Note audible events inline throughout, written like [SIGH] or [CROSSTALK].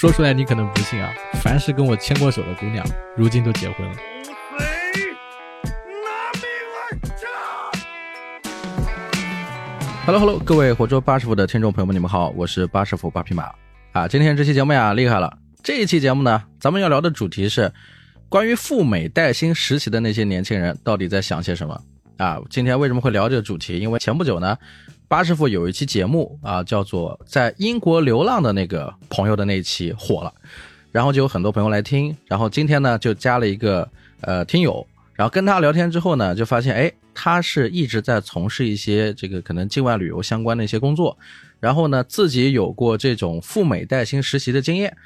说出来你可能不信啊，凡是跟我牵过手的姑娘，如今都结婚了。Hello Hello，各位活捉八师傅的听众朋友们，你们好，我是八师傅八匹马啊。今天这期节目呀厉害了，这一期节目呢，咱们要聊的主题是关于赴美带薪实习的那些年轻人到底在想些什么啊。今天为什么会聊这个主题？因为前不久呢。八师傅有一期节目啊，叫做在英国流浪的那个朋友的那一期火了，然后就有很多朋友来听。然后今天呢，就加了一个呃听友，然后跟他聊天之后呢，就发现哎，他是一直在从事一些这个可能境外旅游相关的一些工作，然后呢，自己有过这种赴美带薪实习的经验。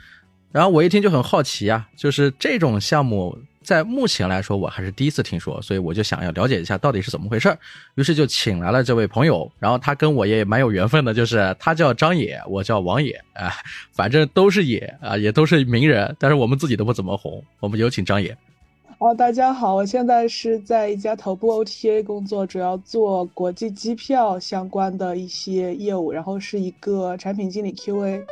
然后我一听就很好奇啊，就是这种项目。在目前来说，我还是第一次听说，所以我就想要了解一下到底是怎么回事。于是就请来了这位朋友，然后他跟我也蛮有缘分的，就是他叫张野，我叫王野，啊，反正都是野啊，也都是名人，但是我们自己都不怎么红。我们有请张野。哦，大家好，我现在是在一家头部 OTA 工作，主要做国际机票相关的一些业务，然后是一个产品经理 QA。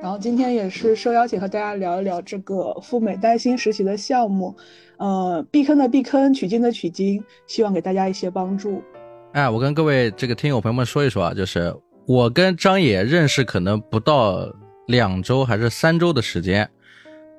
然后今天也是受邀请和大家聊一聊这个赴美带薪实习的项目，呃，避坑的避坑，取经的取经，希望给大家一些帮助。哎，我跟各位这个听友朋友们说一说啊，就是我跟张野认识可能不到两周还是三周的时间，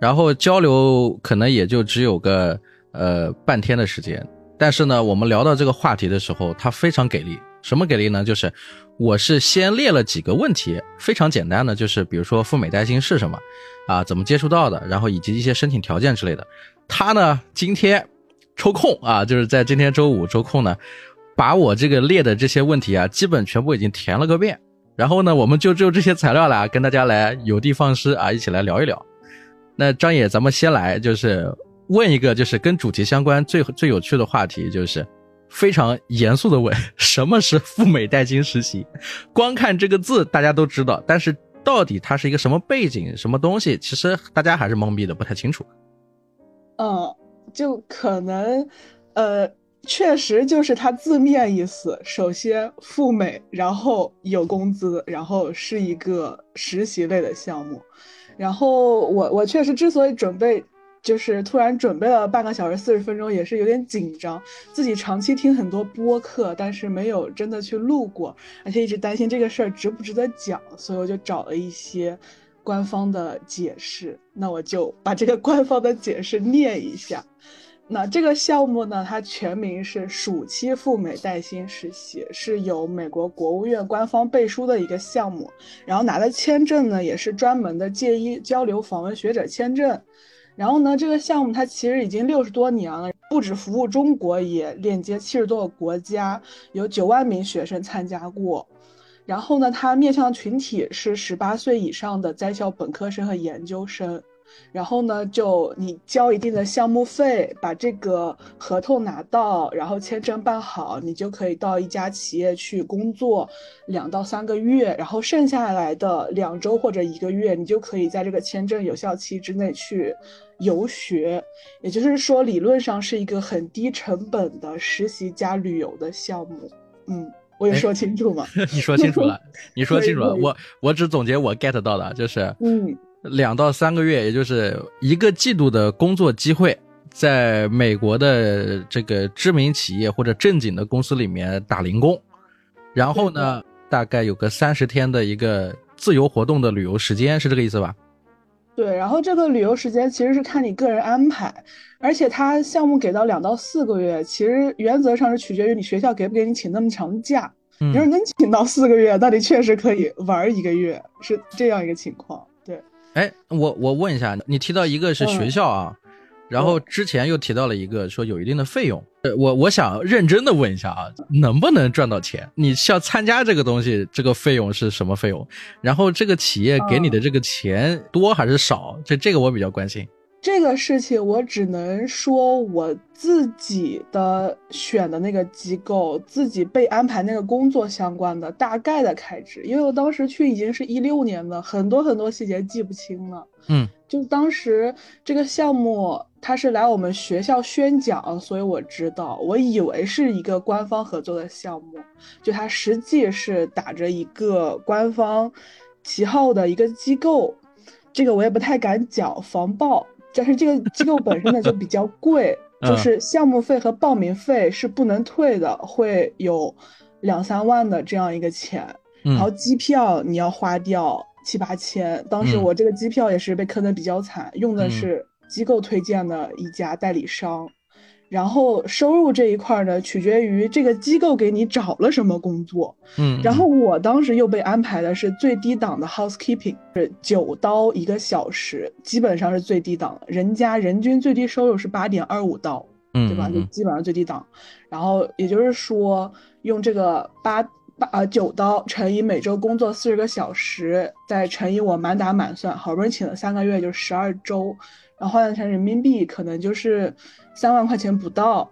然后交流可能也就只有个呃半天的时间，但是呢，我们聊到这个话题的时候，他非常给力。什么给力呢？就是我是先列了几个问题，非常简单的，就是比如说赴美带薪是什么，啊，怎么接触到的，然后以及一些申请条件之类的。他呢今天抽空啊，就是在今天周五抽空呢，把我这个列的这些问题啊，基本全部已经填了个遍。然后呢，我们就就这些材料来跟大家来有的放矢啊，一起来聊一聊。那张野，咱们先来就是问一个，就是跟主题相关最最有趣的话题，就是。非常严肃的问：[LAUGHS] 什么是赴美带薪实习？光看这个字大家都知道，但是到底它是一个什么背景、什么东西，其实大家还是懵逼的，不太清楚。嗯，就可能，呃，确实就是它字面意思。首先赴美，然后有工资，然后是一个实习类的项目。然后我我确实之所以准备。就是突然准备了半个小时四十分钟，也是有点紧张。自己长期听很多播客，但是没有真的去录过，而且一直担心这个事儿值不值得讲，所以我就找了一些官方的解释。那我就把这个官方的解释念一下。那这个项目呢，它全名是暑期赴美带薪实习，是由美国国务院官方背书的一个项目。然后拿的签证呢，也是专门的借医交流访问学者签证。然后呢，这个项目它其实已经六十多年了，不止服务中国，也链接七十多个国家，有九万名学生参加过。然后呢，它面向群体是十八岁以上的在校本科生和研究生。然后呢，就你交一定的项目费，把这个合同拿到，然后签证办好，你就可以到一家企业去工作两到三个月，然后剩下来的两周或者一个月，你就可以在这个签证有效期之内去游学。也就是说，理论上是一个很低成本的实习加旅游的项目。嗯，我有说清楚吗？[LAUGHS] 你说清楚了，你说清楚了。我我只总结我 get 到的就是，嗯。两到三个月，也就是一个季度的工作机会，在美国的这个知名企业或者正经的公司里面打零工，然后呢，大概有个三十天的一个自由活动的旅游时间，是这个意思吧？对，然后这个旅游时间其实是看你个人安排，而且它项目给到两到四个月，其实原则上是取决于你学校给不给你请那么长的假。你要是能请到四个月，那你确实可以玩一个月，是这样一个情况。对哎，我我问一下，你提到一个是学校啊，然后之前又提到了一个说有一定的费用，呃，我我想认真的问一下啊，能不能赚到钱？你要参加这个东西，这个费用是什么费用？然后这个企业给你的这个钱多还是少？这这个我比较关心。这个事情我只能说我自己的选的那个机构，自己被安排那个工作相关的大概的开支，因为我当时去已经是一六年的，很多很多细节记不清了。嗯，就当时这个项目他是来我们学校宣讲，所以我知道，我以为是一个官方合作的项目，就他实际是打着一个官方旗号的一个机构。这个我也不太敢讲防爆，但是这个 [LAUGHS] 机构本身呢就比较贵，就是项目费和报名费是不能退的，会有两三万的这样一个钱，然后机票你要花掉七八千，当时我这个机票也是被坑的比较惨，用的是机构推荐的一家代理商。然后收入这一块呢，取决于这个机构给你找了什么工作。嗯，然后我当时又被安排的是最低档的 housekeeping，是九刀一个小时，基本上是最低档。人家人均最低收入是八点二五刀，对吧？就基本上最低档。然后也就是说，用这个八八呃九刀乘以每周工作四十个小时，再乘以我满打满算，好不容易请了三个月，就十二周，然后换算成人民币，可能就是。三万块钱不到，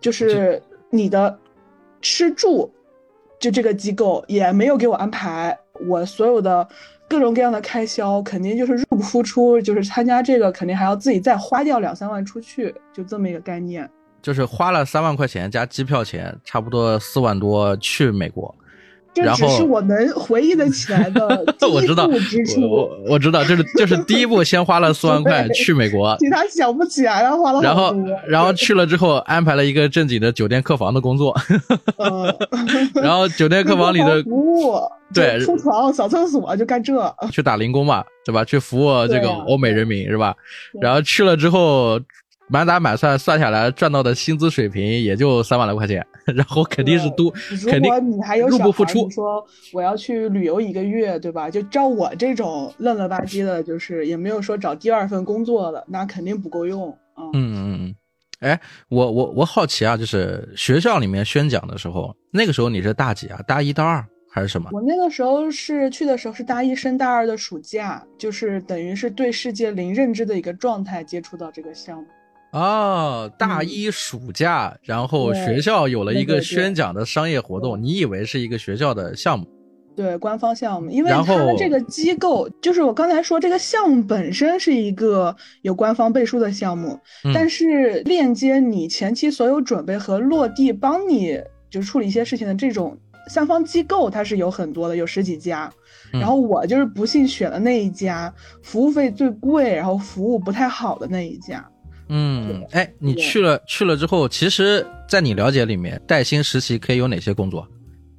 就是你的吃住，就这个机构也没有给我安排，我所有的各种各样的开销肯定就是入不敷出，就是参加这个肯定还要自己再花掉两三万出去，就这么一个概念。就是花了三万块钱加机票钱，差不多四万多去美国。这只是我能回忆的起来的 [LAUGHS] 我知道，我我知道，就是就是第一步先花了四万块去美国，其他想不起来了，花了然后然后去了之后安排了一个正经的酒店客房的工作，[LAUGHS] 然后酒店客房里的服务，对，铺床、扫厕所就干这，去打零工嘛，对吧？去服务这个欧美人民是吧？然后去了之后。满打满算算下来赚到的薪资水平也就三万来块钱，[LAUGHS] 然后肯定是都肯定你还有入不敷出。说我要去旅游一个月，对吧？就照我这种愣了吧唧的，就是也没有说找第二份工作的，那肯定不够用啊。嗯嗯嗯。哎，我我我好奇啊，就是学校里面宣讲的时候，那个时候你是大几啊？大一、大二还是什么？我那个时候是去的时候是大一升大二的暑假，就是等于是对世界零认知的一个状态，接触到这个项目。哦，大一暑假，然后学校有了一个宣讲的商业活动，你以为是一个学校的项目？对，官方项目，因为他的这个机构，就是我刚才说这个项目本身是一个有官方背书的项目，但是链接你前期所有准备和落地，帮你就处理一些事情的这种三方机构，它是有很多的，有十几家，然后我就是不幸选了那一家，服务费最贵，然后服务不太好的那一家。嗯，哎，你去了去了之后，其实，在你了解里面，带薪实习可以有哪些工作？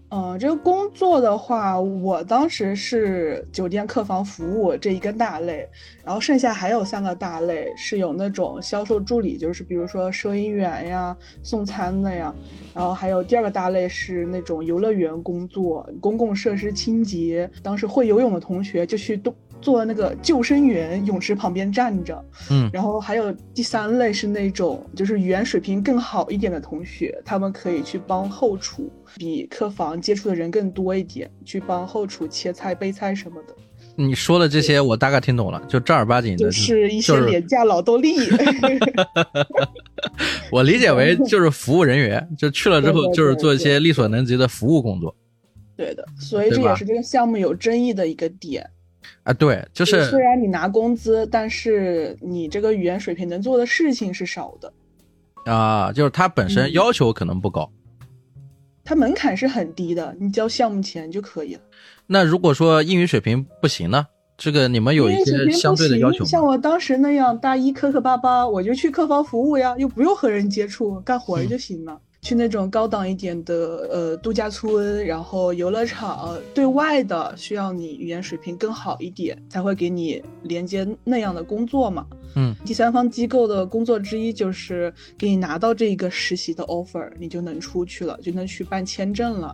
嗯，这个工作的话，我当时是酒店客房服务这一个大类，然后剩下还有三个大类，是有那种销售助理，就是比如说收银员呀、送餐的呀，然后还有第二个大类是那种游乐园工作、公共设施清洁。当时会游泳的同学就去都。做那个救生员，泳池旁边站着，嗯，然后还有第三类是那种就是语言水平更好一点的同学，他们可以去帮后厨，比客房接触的人更多一点，去帮后厨切菜、备菜什么的。你说的这些我大概听懂了，就正儿八经的，就是一些廉价劳动力。我理解为就是服务人员，就去了之后就是做一些力所能及的服务工作。对的，所以这也是这个项目有争议的一个点。啊，对，就是虽然你拿工资，但是你这个语言水平能做的事情是少的。啊，就是它本身要求可能不高，它门槛是很低的，你交项目钱就可以了。那如果说英语水平不行呢？这个你们有一些相对的要求像我当时那样，大一磕磕巴巴，我就去客房服务呀，又不用和人接触，干活就行了。去那种高档一点的呃度假村，然后游乐场，对外的需要你语言水平更好一点，才会给你连接那样的工作嘛。嗯，第三方机构的工作之一就是给你拿到这个实习的 offer，你就能出去了，就能去办签证了。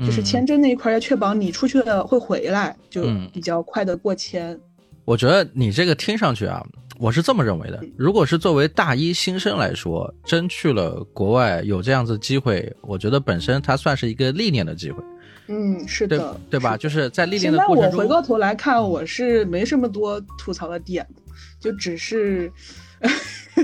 就是签证那一块要确保你出去了会回来，就比较快的过签。我觉得你这个听上去啊。我是这么认为的，如果是作为大一新生来说，真去了国外有这样子机会，我觉得本身它算是一个历练的机会。嗯，是的，对吧？就是在历练的过程中。我回过头来看，我是没什么多吐槽的点，就只是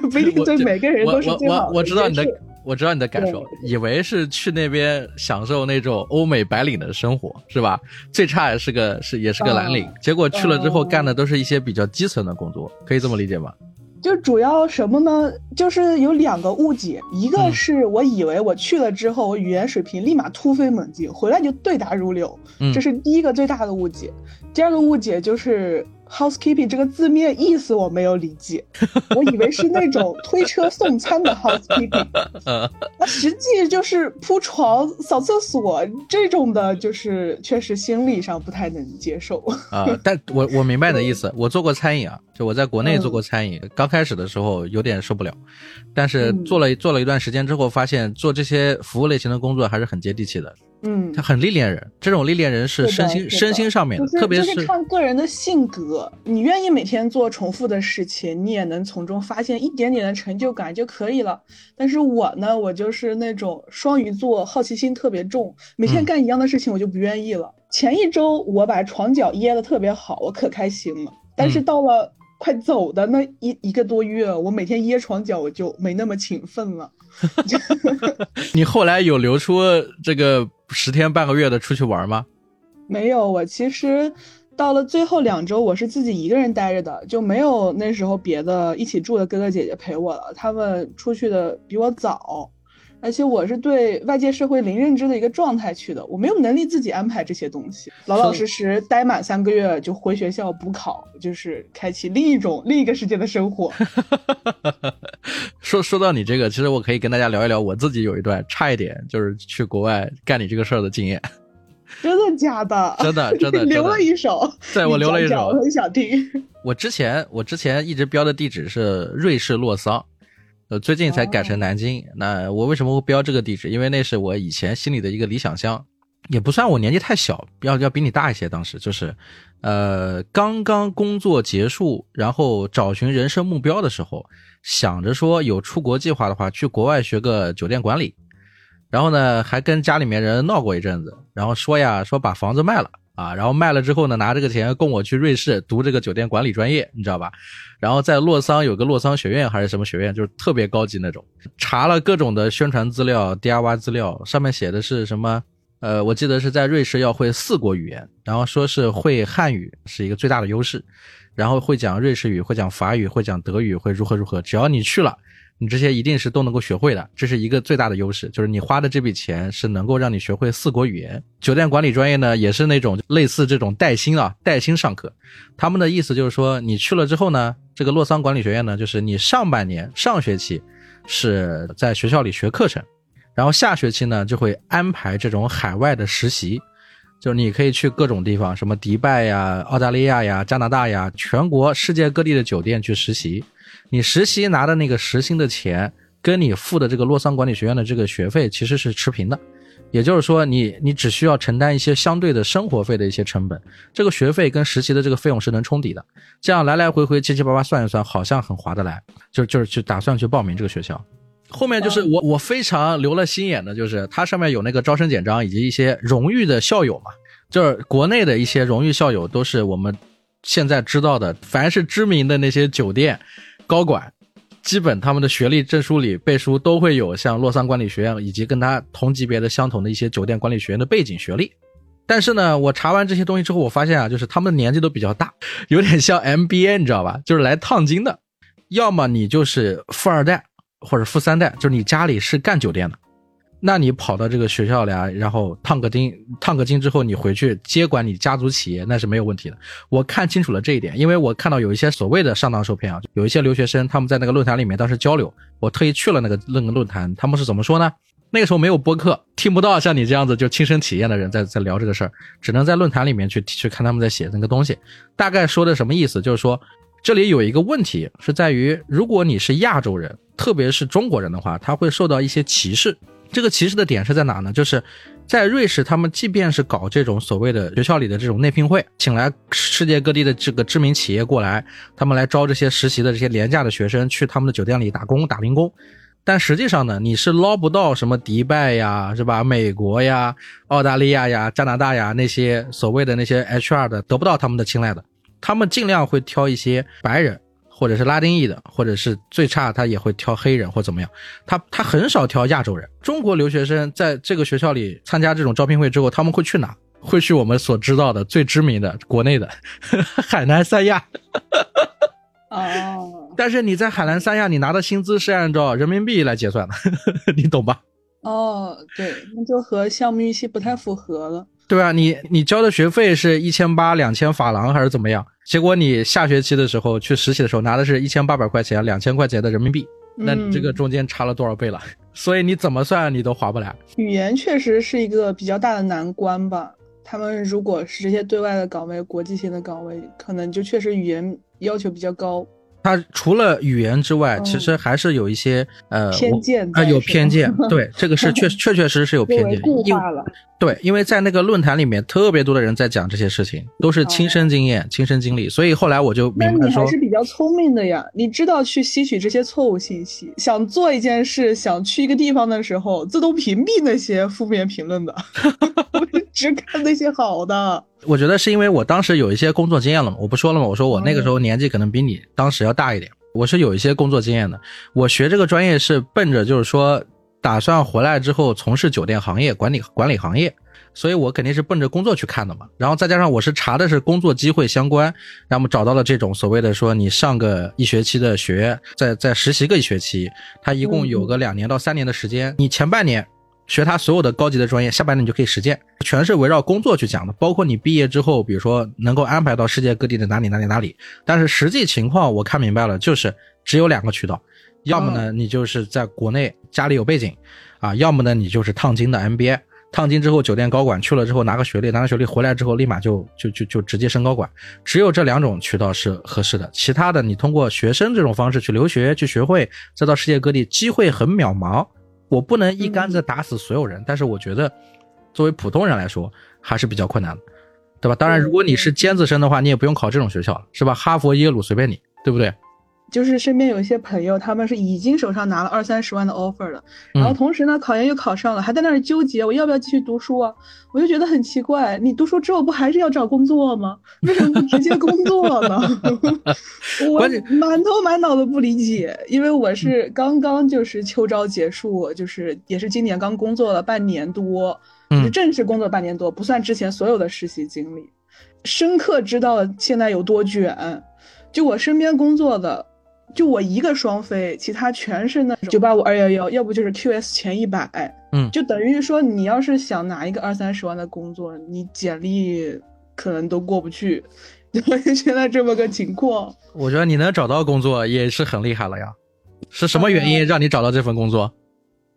[LAUGHS] 不一定对每个人都是最好的。我知道你的。我知道你的感受，以为是去那边享受那种欧美白领的生活，是吧？最差也是个是也是个蓝领，结果去了之后干的都是一些比较基层的工作，可以这么理解吗？就主要什么呢？就是有两个误解，一个是我以为我去了之后，我语言水平立马突飞猛进，回来就对答如流，这是第一个最大的误解。第二个误解就是 housekeeping 这个字面意思我没有理解，我以为是那种推车送餐的 housekeeping，[LAUGHS] 那实际就是铺床、扫厕所这种的，就是确实心理上不太能接受啊。但我我明白你的意思，我做过餐饮啊，就我在国内做过餐饮，刚开始的时候有点受不了，但是做了做了一段时间之后，发现做这些服务类型的工作还是很接地气的。嗯，他很历练人，这种历练人是身心身心上面的，特别是看个人的性格。你愿意每天做重复的事情，你也能从中发现一点点的成就感就可以了。但是我呢，我就是那种双鱼座，好奇心特别重，每天干一样的事情我就不愿意了。前一周我把床脚掖的特别好，我可开心了。但是到了快走的那一一个多月，我每天掖床脚我就没那么勤奋了。[LAUGHS] 你后来有留出这个十天半个月的出去玩吗？没有，我其实到了最后两周，我是自己一个人待着的，就没有那时候别的一起住的哥哥姐姐陪我了，他们出去的比我早。而且我是对外界社会零认知的一个状态去的，我没有能力自己安排这些东西，老老实实待满三个月就回学校补考，就是开启另一种另一个世界的生活。[LAUGHS] 说说到你这个，其实我可以跟大家聊一聊我自己有一段差一点就是去国外干你这个事儿的经验。[LAUGHS] 真的假的？真的真的留了一手。对，我留了一手，我很想听。我之前我之前一直标的地址是瑞士洛桑。呃，最近才改成南京。那我为什么会标这个地址？因为那是我以前心里的一个理想乡，也不算我年纪太小，要要比你大一些。当时就是，呃，刚刚工作结束，然后找寻人生目标的时候，想着说有出国计划的话，去国外学个酒店管理。然后呢，还跟家里面人闹过一阵子，然后说呀，说把房子卖了。啊，然后卖了之后呢，拿这个钱供我去瑞士读这个酒店管理专业，你知道吧？然后在洛桑有个洛桑学院还是什么学院，就是特别高级那种。查了各种的宣传资料、DIY 资料，上面写的是什么？呃，我记得是在瑞士要会四国语言，然后说是会汉语是一个最大的优势，然后会讲瑞士语、会讲法语、会讲德语，会如何如何。只要你去了。你这些一定是都能够学会的，这是一个最大的优势，就是你花的这笔钱是能够让你学会四国语言。酒店管理专业呢，也是那种类似这种带薪啊，带薪上课。他们的意思就是说，你去了之后呢，这个洛桑管理学院呢，就是你上半年上学期是在学校里学课程，然后下学期呢就会安排这种海外的实习，就是你可以去各种地方，什么迪拜呀、澳大利亚呀、加拿大呀，全国世界各地的酒店去实习。你实习拿的那个实薪的钱，跟你付的这个洛桑管理学院的这个学费其实是持平的，也就是说，你你只需要承担一些相对的生活费的一些成本，这个学费跟实习的这个费用是能冲抵的。这样来来回回七七八八算一算，好像很划得来，就就是去打算去报名这个学校。后面就是我我非常留了心眼的，就是它上面有那个招生简章以及一些荣誉的校友嘛，就是国内的一些荣誉校友都是我们现在知道的，凡是知名的那些酒店。高管基本他们的学历证书里背书都会有像洛桑管理学院以及跟他同级别的相同的一些酒店管理学院的背景学历，但是呢，我查完这些东西之后，我发现啊，就是他们的年纪都比较大，[LAUGHS] 有点像 MBA，你知道吧？就是来烫金的，要么你就是富二代或者富三代，就是你家里是干酒店的。那你跑到这个学校来，然后烫个金，烫个金之后，你回去接管你家族企业，那是没有问题的。我看清楚了这一点，因为我看到有一些所谓的上当受骗啊，有一些留学生他们在那个论坛里面当时交流，我特意去了那个那个论坛，他们是怎么说呢？那个时候没有播客，听不到像你这样子就亲身体验的人在在聊这个事儿，只能在论坛里面去去看他们在写那个东西，大概说的什么意思？就是说这里有一个问题是在于，如果你是亚洲人，特别是中国人的话，他会受到一些歧视。这个歧视的点是在哪呢？就是在瑞士，他们即便是搞这种所谓的学校里的这种内聘会，请来世界各地的这个知名企业过来，他们来招这些实习的这些廉价的学生去他们的酒店里打工打零工，但实际上呢，你是捞不到什么迪拜呀，是吧？美国呀、澳大利亚呀、加拿大呀那些所谓的那些 HR 的，得不到他们的青睐的，他们尽量会挑一些白人。或者是拉丁裔的，或者是最差他也会挑黑人或怎么样，他他很少挑亚洲人。中国留学生在这个学校里参加这种招聘会之后，他们会去哪？会去我们所知道的最知名的国内的海南三亚。哦。[LAUGHS] 但是你在海南三亚，你拿的薪资是按照人民币来结算的，[LAUGHS] 你懂吧？哦，对，那就和项目预期不太符合了。对啊，你你交的学费是一千八两千法郎还是怎么样？结果你下学期的时候去实习的时候拿的是一千八百块钱两千块钱的人民币，那你这个中间差了多少倍了？[LAUGHS] 所以你怎么算你都划不来。语言确实是一个比较大的难关吧。他们如果是这些对外的岗位、国际性的岗位，可能就确实语言要求比较高。它除了语言之外，其实还是有一些呃偏见啊，有偏见。[LAUGHS] 对，这个是确确确实是有偏见。固化了。对，因为在那个论坛里面，特别多的人在讲这些事情，都是亲身经验、亲身经历。所以后来我就明白说，你还是比较聪明的呀，你知道去吸取这些错误信息。想做一件事，想去一个地方的时候，自动屏蔽那些负面评论的，[LAUGHS] 只看那些好的。[LAUGHS] 我觉得是因为我当时有一些工作经验了嘛，我不说了嘛，我说我那个时候年纪可能比你当时要大一点，我是有一些工作经验的。我学这个专业是奔着就是说打算回来之后从事酒店行业管理管理行业，所以我肯定是奔着工作去看的嘛。然后再加上我是查的是工作机会相关，那么找到了这种所谓的说你上个一学期的学，再再实习个一学期，他一共有个两年到三年的时间，你前半年。学他所有的高级的专业，下半年你就可以实践，全是围绕工作去讲的。包括你毕业之后，比如说能够安排到世界各地的哪里哪里哪里。但是实际情况我看明白了，就是只有两个渠道，要么呢你就是在国内家里有背景，啊，要么呢你就是烫金的 MBA，烫金之后酒店高管去了之后拿个学历，拿个学历回来之后立马就就就就直接升高管。只有这两种渠道是合适的，其他的你通过学生这种方式去留学去学会，再到世界各地，机会很渺茫。我不能一竿子打死所有人，但是我觉得，作为普通人来说还是比较困难的，对吧？当然，如果你是尖子生的话，你也不用考这种学校了，是吧？哈佛、耶鲁随便你，对不对？就是身边有一些朋友，他们是已经手上拿了二三十万的 offer 了，然后同时呢，考研又考上了，还在那儿纠结我要不要继续读书啊？我就觉得很奇怪，你读书之后不还是要找工作吗？为什么不直接工作呢？[LAUGHS] 我满头满脑的不理解，因为我是刚刚就是秋招结束，就是也是今年刚工作了半年多，就正式工作半年多，不算之前所有的实习经历，深刻知道了现在有多卷。就我身边工作的。就我一个双飞，其他全是那种九八五二幺幺，要不就是 QS 前一百，嗯，就等于说你要是想拿一个二三十万的工作，你简历可能都过不去，[LAUGHS] 现在这么个情况。我觉得你能找到工作也是很厉害了呀，是什么原因让你找到这份工作？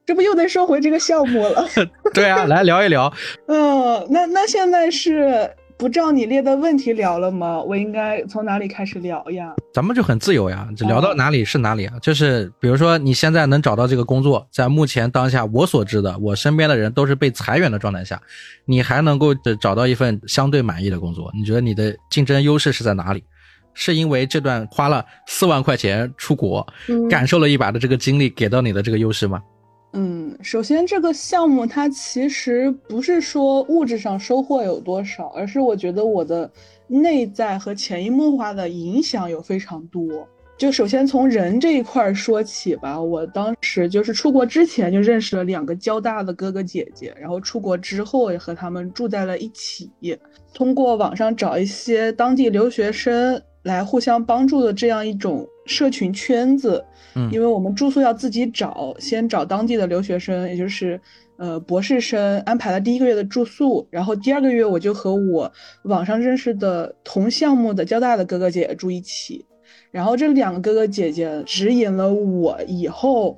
这不又得说回这个项目了？[LAUGHS] 对啊，来聊一聊。嗯，[LAUGHS] 那那现在是。不照你列的问题聊了吗？我应该从哪里开始聊呀？咱们就很自由呀，聊到哪里是哪里啊。就是比如说你现在能找到这个工作，在目前当下我所知的，我身边的人都是被裁员的状态下，你还能够找到一份相对满意的工作，你觉得你的竞争优势是在哪里？是因为这段花了四万块钱出国，感受了一把的这个经历给到你的这个优势吗？首先这个项目它其实不是说物质上收获有多少，而是我觉得我的内在和潜移默化的影响有非常多。就首先从人这一块说起吧，我当时就是出国之前就认识了两个交大的哥哥姐姐，然后出国之后也和他们住在了一起，通过网上找一些当地留学生来互相帮助的这样一种社群圈子。因为我们住宿要自己找，先找当地的留学生，也就是呃博士生，安排了第一个月的住宿，然后第二个月我就和我网上认识的同项目的交大的哥哥姐姐住一起，然后这两个哥哥姐姐指引了我以后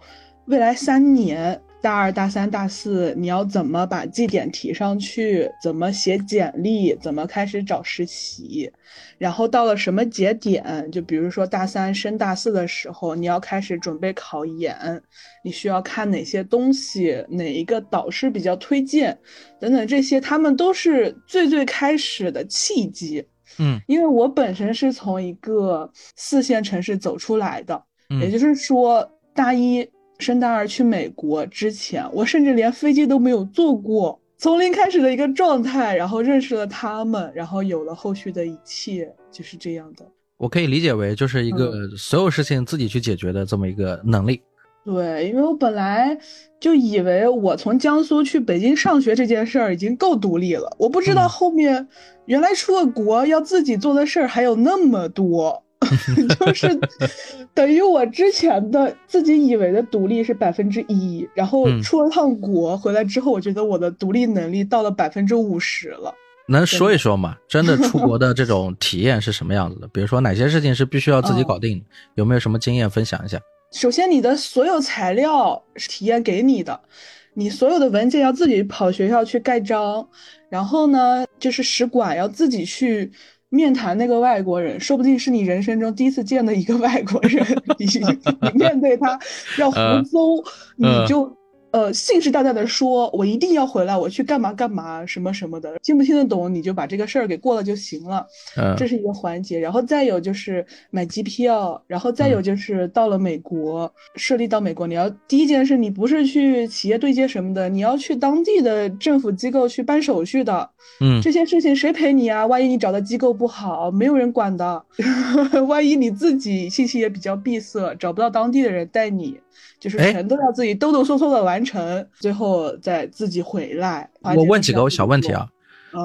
未来三年。大二、大三、大四，你要怎么把绩点提上去？怎么写简历？怎么开始找实习？然后到了什么节点？就比如说大三升大四的时候，你要开始准备考研，你需要看哪些东西？哪一个导师比较推荐？等等这些，他们都是最最开始的契机。嗯，因为我本身是从一个四线城市走出来的，也就是说大一。升大二去美国之前，我甚至连飞机都没有坐过，从零开始的一个状态，然后认识了他们，然后有了后续的一切，就是这样的。我可以理解为就是一个所有事情自己去解决的这么一个能力。对，因为我本来就以为我从江苏去北京上学这件事儿已经够独立了，我不知道后面原来出了国要自己做的事儿还有那么多。[LAUGHS] 就是 [LAUGHS] 等于我之前的自己以为的独立是百分之一，然后出了趟国回来之后，我觉得我的独立能力到了百分之五十了。能说一说吗？真的出国的 [LAUGHS] 这种体验是什么样子的？比如说哪些事情是必须要自己搞定？有没有什么经验分享一下？首先，你的所有材料是体验给你的，你所有的文件要自己跑学校去盖章，然后呢，就是使馆要自己去面谈那个外国人，说不定是你人生中第一次见的一个外国人，[LAUGHS] 你你面对他要胡诌，你就。呃，信誓旦旦的说，我一定要回来，我去干嘛干嘛，什么什么的，听不听得懂你就把这个事儿给过了就行了。嗯，这是一个环节。然后再有就是买机票，然后再有就是到了美国，设立到美国，你要第一件事，你不是去企业对接什么的，你要去当地的政府机构去办手续的。嗯，这些事情谁陪你啊？万一你找的机构不好，没有人管的。[LAUGHS] 万一你自己信息也比较闭塞，找不到当地的人带你。就是全都要自己哆哆嗦嗦的完成，最后再自己回来。我问几个小问题啊，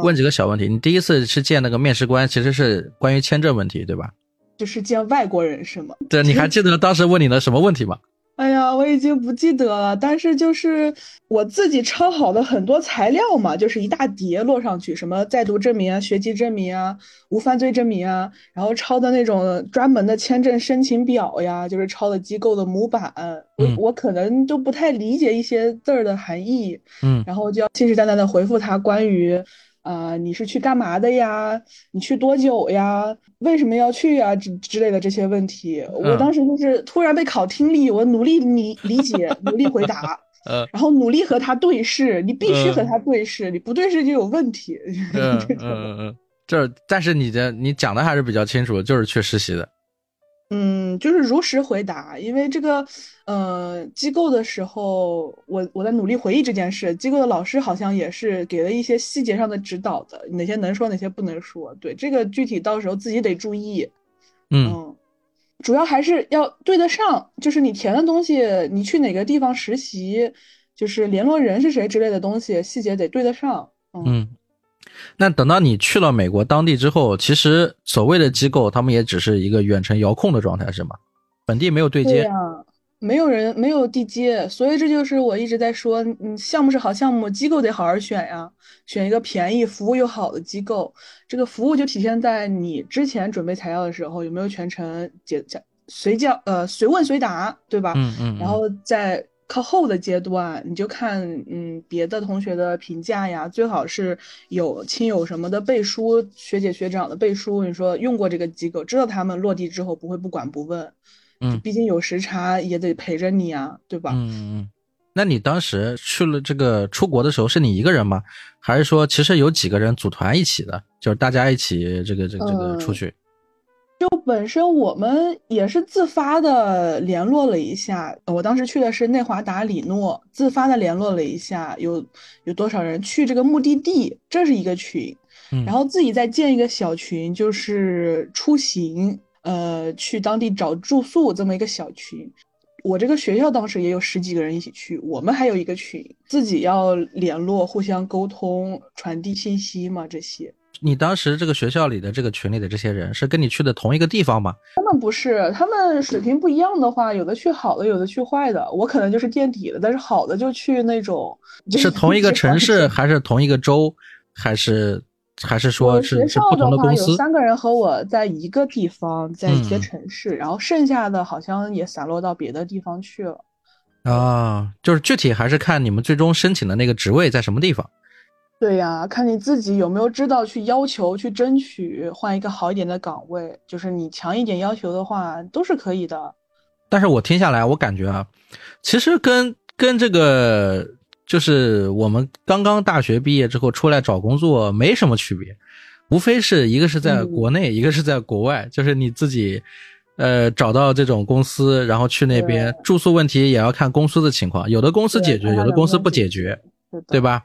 问几个小问题。你第一次是见那个面试官，其实是关于签证问题，对吧？就是见外国人是吗？对，你还记得当时问你的什么问题吗？哎呀，我已经不记得了，但是就是我自己抄好的很多材料嘛，就是一大叠摞上去，什么在读证明啊、学籍证明啊、无犯罪证明啊，然后抄的那种专门的签证申请表呀，就是抄的机构的模板，我我可能都不太理解一些字儿的含义，嗯，然后就要信誓旦旦的回复他关于。啊，你是去干嘛的呀？你去多久呀？为什么要去呀？之之类的这些问题，我当时就是突然被考听力，我努力理理解，努力回答，[LAUGHS] 呃，然后努力和他对视，你必须和他对视，你不对视就有问题。[LAUGHS] 嗯嗯嗯，这但是你的你讲的还是比较清楚，就是去实习的。嗯，就是如实回答，因为这个，呃，机构的时候，我我在努力回忆这件事。机构的老师好像也是给了一些细节上的指导的，哪些能说，哪些不能说。对，这个具体到时候自己得注意。嗯，主要还是要对得上，就是你填的东西，你去哪个地方实习，就是联络人是谁之类的东西，细节得对得上。嗯。那等到你去了美国当地之后，其实所谓的机构，他们也只是一个远程遥控的状态，是吗？本地没有对接，对没有人没有地接，所以这就是我一直在说，嗯，项目是好项目，机构得好好选呀，选一个便宜、服务又好的机构。这个服务就体现在你之前准备材料的时候有没有全程解随叫呃随问随答，对吧？嗯嗯，然后在。靠后的阶段，你就看嗯别的同学的评价呀，最好是有亲友什么的背书，学姐学长的背书。你说用过这个机构，知道他们落地之后不会不管不问，嗯，毕竟有时差也得陪着你啊，对吧？嗯嗯。那你当时去了这个出国的时候，是你一个人吗？还是说其实有几个人组团一起的，就是大家一起这个这个这个出去？就本身我们也是自发的联络了一下，我当时去的是内华达里诺，自发的联络了一下，有有多少人去这个目的地，这是一个群，然后自己再建一个小群，就是出行，呃，去当地找住宿这么一个小群。我这个学校当时也有十几个人一起去，我们还有一个群，自己要联络，互相沟通，传递信息嘛，这些。你当时这个学校里的这个群里的这些人是跟你去的同一个地方吗？他们不是，他们水平不一样的话，有的去好的，有的去坏的。我可能就是垫底的，但是好的就去那种。是同一个城市，还是同一个州，还是还是说是是不同的公司？有三个人和我在一个地方，在一个城市，然后剩下的好像也散落到别的地方去了。啊，就是具体还是看你们最终申请的那个职位在什么地方。对呀，看你自己有没有知道去要求、去争取换一个好一点的岗位。就是你强一点要求的话，都是可以的。但是我听下来，我感觉啊，其实跟跟这个就是我们刚刚大学毕业之后出来找工作没什么区别，无非是一个是在国内，一个是在国外。就是你自己呃找到这种公司，然后去那边住宿问题也要看公司的情况，有的公司解决，有的公司不解决，对吧？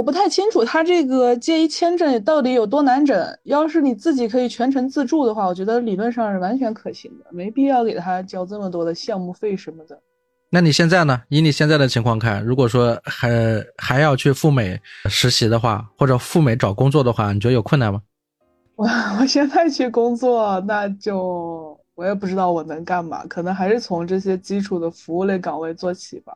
我不太清楚他这个借一签证到底有多难整。要是你自己可以全程自助的话，我觉得理论上是完全可行的，没必要给他交这么多的项目费什么的。那你现在呢？以你现在的情况看，如果说还还要去赴美实习的话，或者赴美找工作的话，你觉得有困难吗？[LAUGHS] 我我现在去工作，那就我也不知道我能干嘛，可能还是从这些基础的服务类岗位做起吧。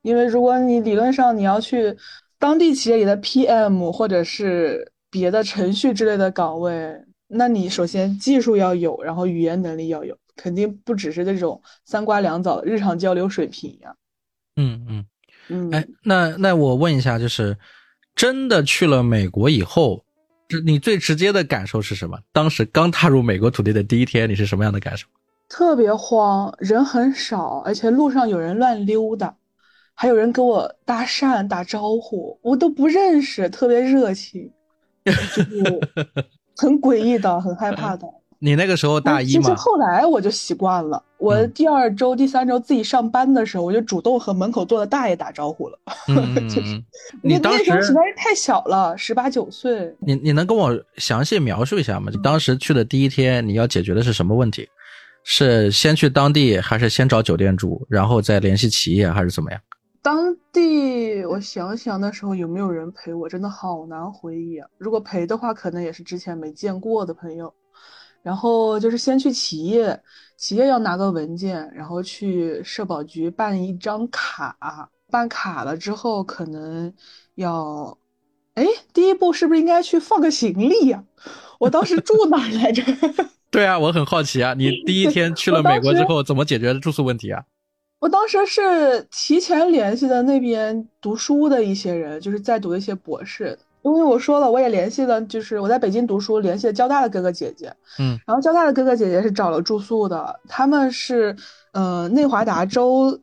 因为如果你理论上你要去当地企业里的 PM 或者是别的程序之类的岗位，那你首先技术要有，然后语言能力要有，肯定不只是这种三瓜两枣的日常交流水平呀。嗯嗯嗯，哎，那那我问一下，就是真的去了美国以后，这你最直接的感受是什么？当时刚踏入美国土地的第一天，你是什么样的感受？特别慌，人很少，而且路上有人乱溜达，还有人跟我搭讪打招呼，我都不认识，特别热情，[LAUGHS] 就是很诡异的，很害怕的。[LAUGHS] 你那个时候大一其实？后来我就习惯了，我嗯第二周、第三周自己上班的时候，我就主动和门口坐的大爷打招呼了。[LAUGHS] 你那时候实在是太小了，十八九岁。你你能跟我详细描述一下吗？就当时去的第一天，你要解决的是什么问题？是先去当地，还是先找酒店住，然后再联系企业，还是怎么样？当地我想想那时候有没有人陪我，真的好难回忆啊。如果陪的话，可能也是之前没见过的朋友。然后就是先去企业，企业要拿个文件，然后去社保局办一张卡，办卡了之后可能要，哎，第一步是不是应该去放个行李呀？我当时住哪儿来着？[LAUGHS] 对啊，我很好奇啊，你第一天去了美国之后，怎么解决的住宿问题啊？我当时是提前联系的那边读书的一些人，就是在读的一些博士。因为我说了，我也联系了，就是我在北京读书，联系了交大的哥哥姐姐。嗯，然后交大的哥哥姐姐是找了住宿的，他们是，呃，内华达州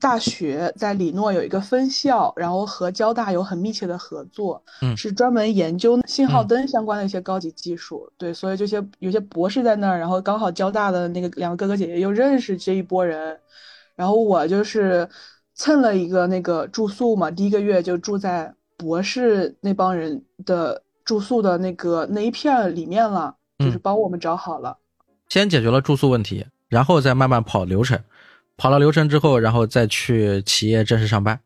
大学在里诺有一个分校，然后和交大有很密切的合作，嗯是专门研究信号嗯灯相关的一些高级技术。对，所以这些有些博士在那儿，然后刚好交大的那个两个哥哥姐姐又认识这一波人，然后我就是蹭了一个那个住宿嘛，第一个月就住在博士那帮人的住宿的那个那一片里面了，就是嗯帮我们找好了。先解决了住宿问题，然后再慢慢跑流程，跑了流程之后，然后再去企业正式上班。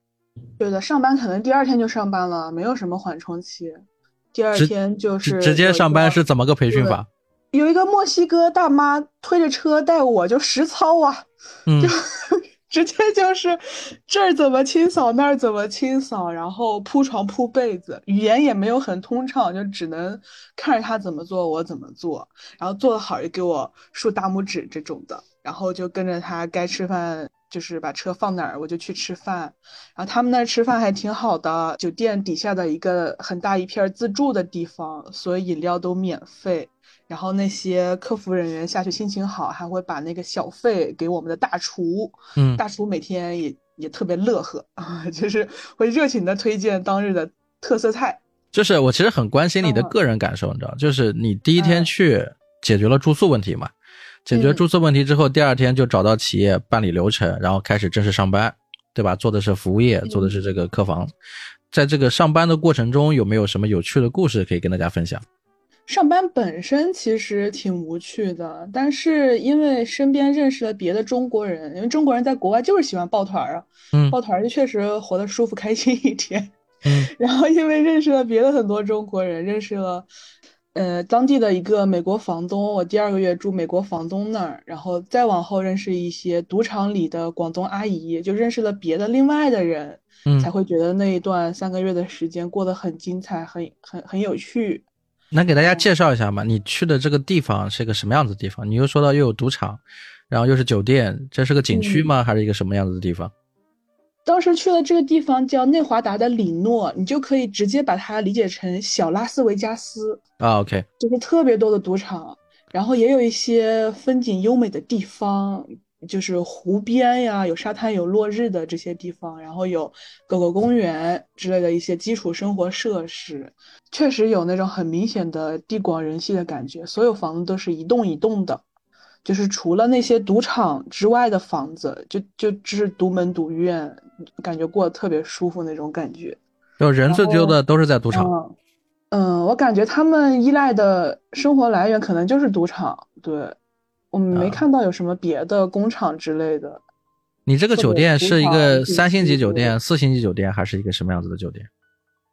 对的，上班可能第二天就上班了，没有什么缓冲期。第二天就是直直接上班是怎么个培训法？有一个墨西哥大妈推着车带我，就实操啊，嗯。就 [LAUGHS] 直接就是这儿怎么清扫那儿怎么清扫，然后铺床铺被子，语言也没有很通畅，就只能看着他怎么做我怎么做，然后做的好就给我竖大拇指这种的，然后就跟着他该吃饭就是把车放哪儿我就去吃饭，然后他们那儿吃饭还挺好的，酒店底下的一个很大一片自助的地方，所以饮料都免费。然后那些客服人员下去心情好，还会把那个小费给我们的大厨。嗯大厨每天也也特别乐呵啊，[LAUGHS] 就是会热情的推荐当日的特色菜。就是我其实很关心你的嗯个人感受，你知道，就是你第一天嗯去解决了住宿问题嘛，解决嗯住宿问题之后，第二天就找到企业办理流程，然后开始正式上班，对吧？做的是服务业，做的是这个客房。在这个上班的过程中，有没有什么有趣的故事可以跟大家分享？上班本身其实挺无趣的，但是因为身边认识了别的中国人，因为中国人在国外就是喜欢抱团儿啊，嗯抱团儿就确实活得舒服开心一点。嗯 [LAUGHS] 然后因为认识了别的很多中国人，认识了，呃，当地的一个美国房东，我第二个月住美国房东那儿，然后再往后认识一些赌场里的广东阿姨，就认识了别的另外的人，嗯才会觉得那一段三个月的时间过得很精彩，很很很有趣。能给大家介绍一下吗？你去的这个地方是一个什么样子的地方？你又说到又有赌场，然后又是酒店，这是个景区吗？还是一个什么样子的地方？当时去了这个地方叫内华达的里诺，你就可以直接把它理解成小拉斯维加斯。啊，OK，就是特别多的赌场，然后也有一些风景优美的地方，就是湖边呀，有沙滩、有落日的这些地方，然后有狗狗公园之类的一些基础生活设施，确实有那种很明显的地广人稀的感觉。所有房子都是一栋一栋的，就是除了那些赌场之外的房子，就就只是独门独院，感觉过得特别舒服那种感觉。就人最多的都是在赌场。嗯，嗯，我感觉他们依赖的生活来源可能就是赌场，对，我们没啊看到有什么别的工厂之类的。你这个酒店是一个三星级酒店、四星级酒店，还是一个什么样子的酒店？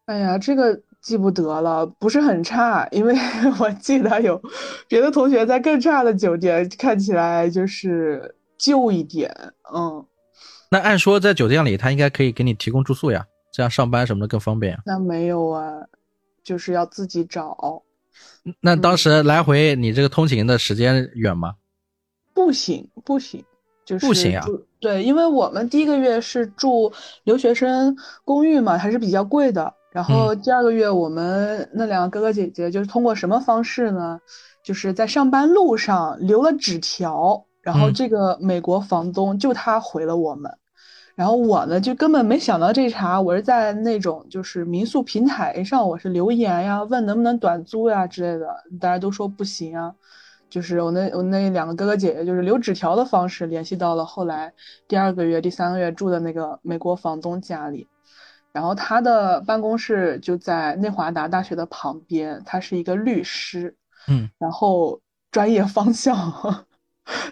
哎呀，这个记不得了，不是很差，因为 [LAUGHS] 我记得有别的同学在更差的酒店，看起来就是旧一点。嗯，那按说在酒店里，他应该可以给你提供住宿呀，这样上班什么的更方便。那没有啊，就是要自己找。那当时来回你这个通勤的时间远吗？不行，不行，就是不行啊。对，因为我们第一个月是住留学生公寓嘛，还是比较贵的。然后第二个月，我们那两个哥哥姐姐就是通过什么方式呢？就是在上班路上留了纸条，然后这个美国房东就他回了我们。然后我呢，就根本没想到这茬，我是在那种就是民宿平台上，我是留言呀，问能不能短租呀之类的，大家都说不行啊。就是我那我那两个哥哥姐姐，就是留纸条的方式联系到了后来第二个月、第三个月住的那个美国房东家里。然后他的办公室就在内华达大学的旁边，他是一个律师，嗯，然后专业方向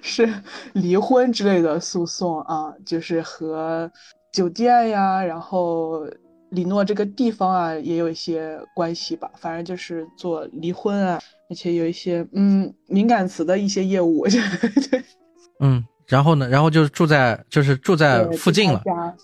是离婚之类的诉讼啊，就是和酒店呀，然后里诺这个地方啊也有一些关系吧，反正就是做离婚啊，而且有一些嗯敏感词的一些业务，[LAUGHS] 对，嗯。然后呢？然后就住在就是住在附近了，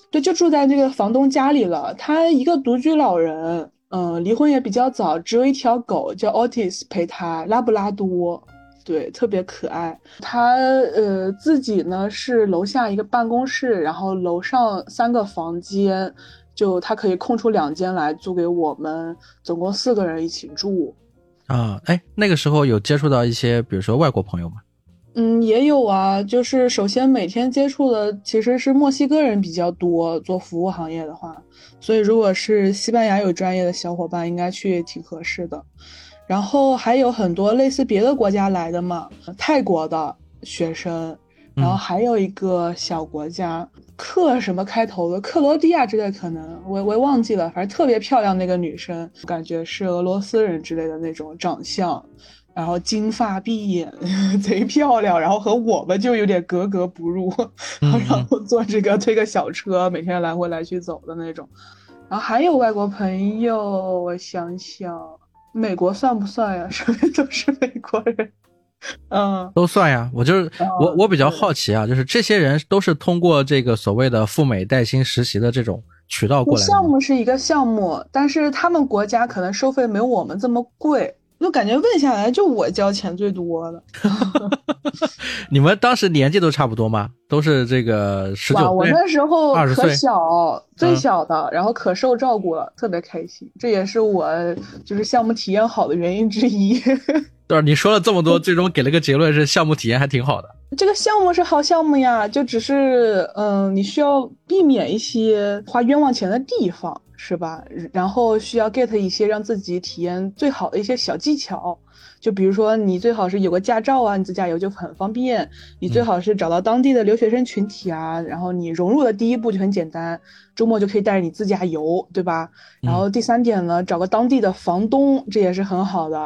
对，就住在这个房东家里了。他一个独居老人，嗯，离婚也比较早，只有一条狗叫 Otis 陪他，拉布拉多，对，特别可爱。他呃自己呢是楼下一个办公室，然后楼上三个房间，就他可以空出两间来租给我们，总共四个人一起住。啊，哎，那个时候有接触到一些，比如说外国朋友吗？嗯，也有啊，就是首先每天接触的其实是墨西哥人比较多，做服务行业的话，所以如果是西班牙有专业的小伙伴，应该去也挺合适的。然后还有很多类似别的国家来的嘛，泰国的学生，然后还有一个小国家，克什么开头的，克罗地亚之类，可能我我也忘记了，反正特别漂亮那个女生，感觉是俄罗斯人之类的那种长相。然后金发碧眼，[LAUGHS] 贼漂亮，然后和我们就有点格格不入，然后坐这个推个小车，每天来回来去走的那种。然后还有外国朋友，我想想，美国算不算呀？[LAUGHS] 身边都是美国人，[LAUGHS] 嗯，都算呀。我就是我，我比较好奇啊，就是这些人都是通过这个所谓的赴美带薪实习的这种渠道过来。项目是一个项目，但是他们国家可能收费没有我们这么贵。就感觉问下来，就我交钱最多了。[LAUGHS] 你们当时年纪都差不多吗？都是这个十九我那时候可小，最小的，然后可受照顾了，特别开心。这也是我就是项目体验好的原因之一。[LAUGHS] 对，你说了这么多，最终给了个结论是项目体验还挺好的。这个项目是好项目呀，就只是嗯，你需要避免一些花冤枉钱的地方。是吧？然后需要 get 一些让自己体验最好的一些小技巧，就比如说你最好是有个驾照啊，你自驾游就很方便。你最好是找到当地的留学生群体啊，然后你融入的第一步就很简单，周末就可以带着你自驾游，对吧？然后第三点呢，找个当地的房东，这也是很好的。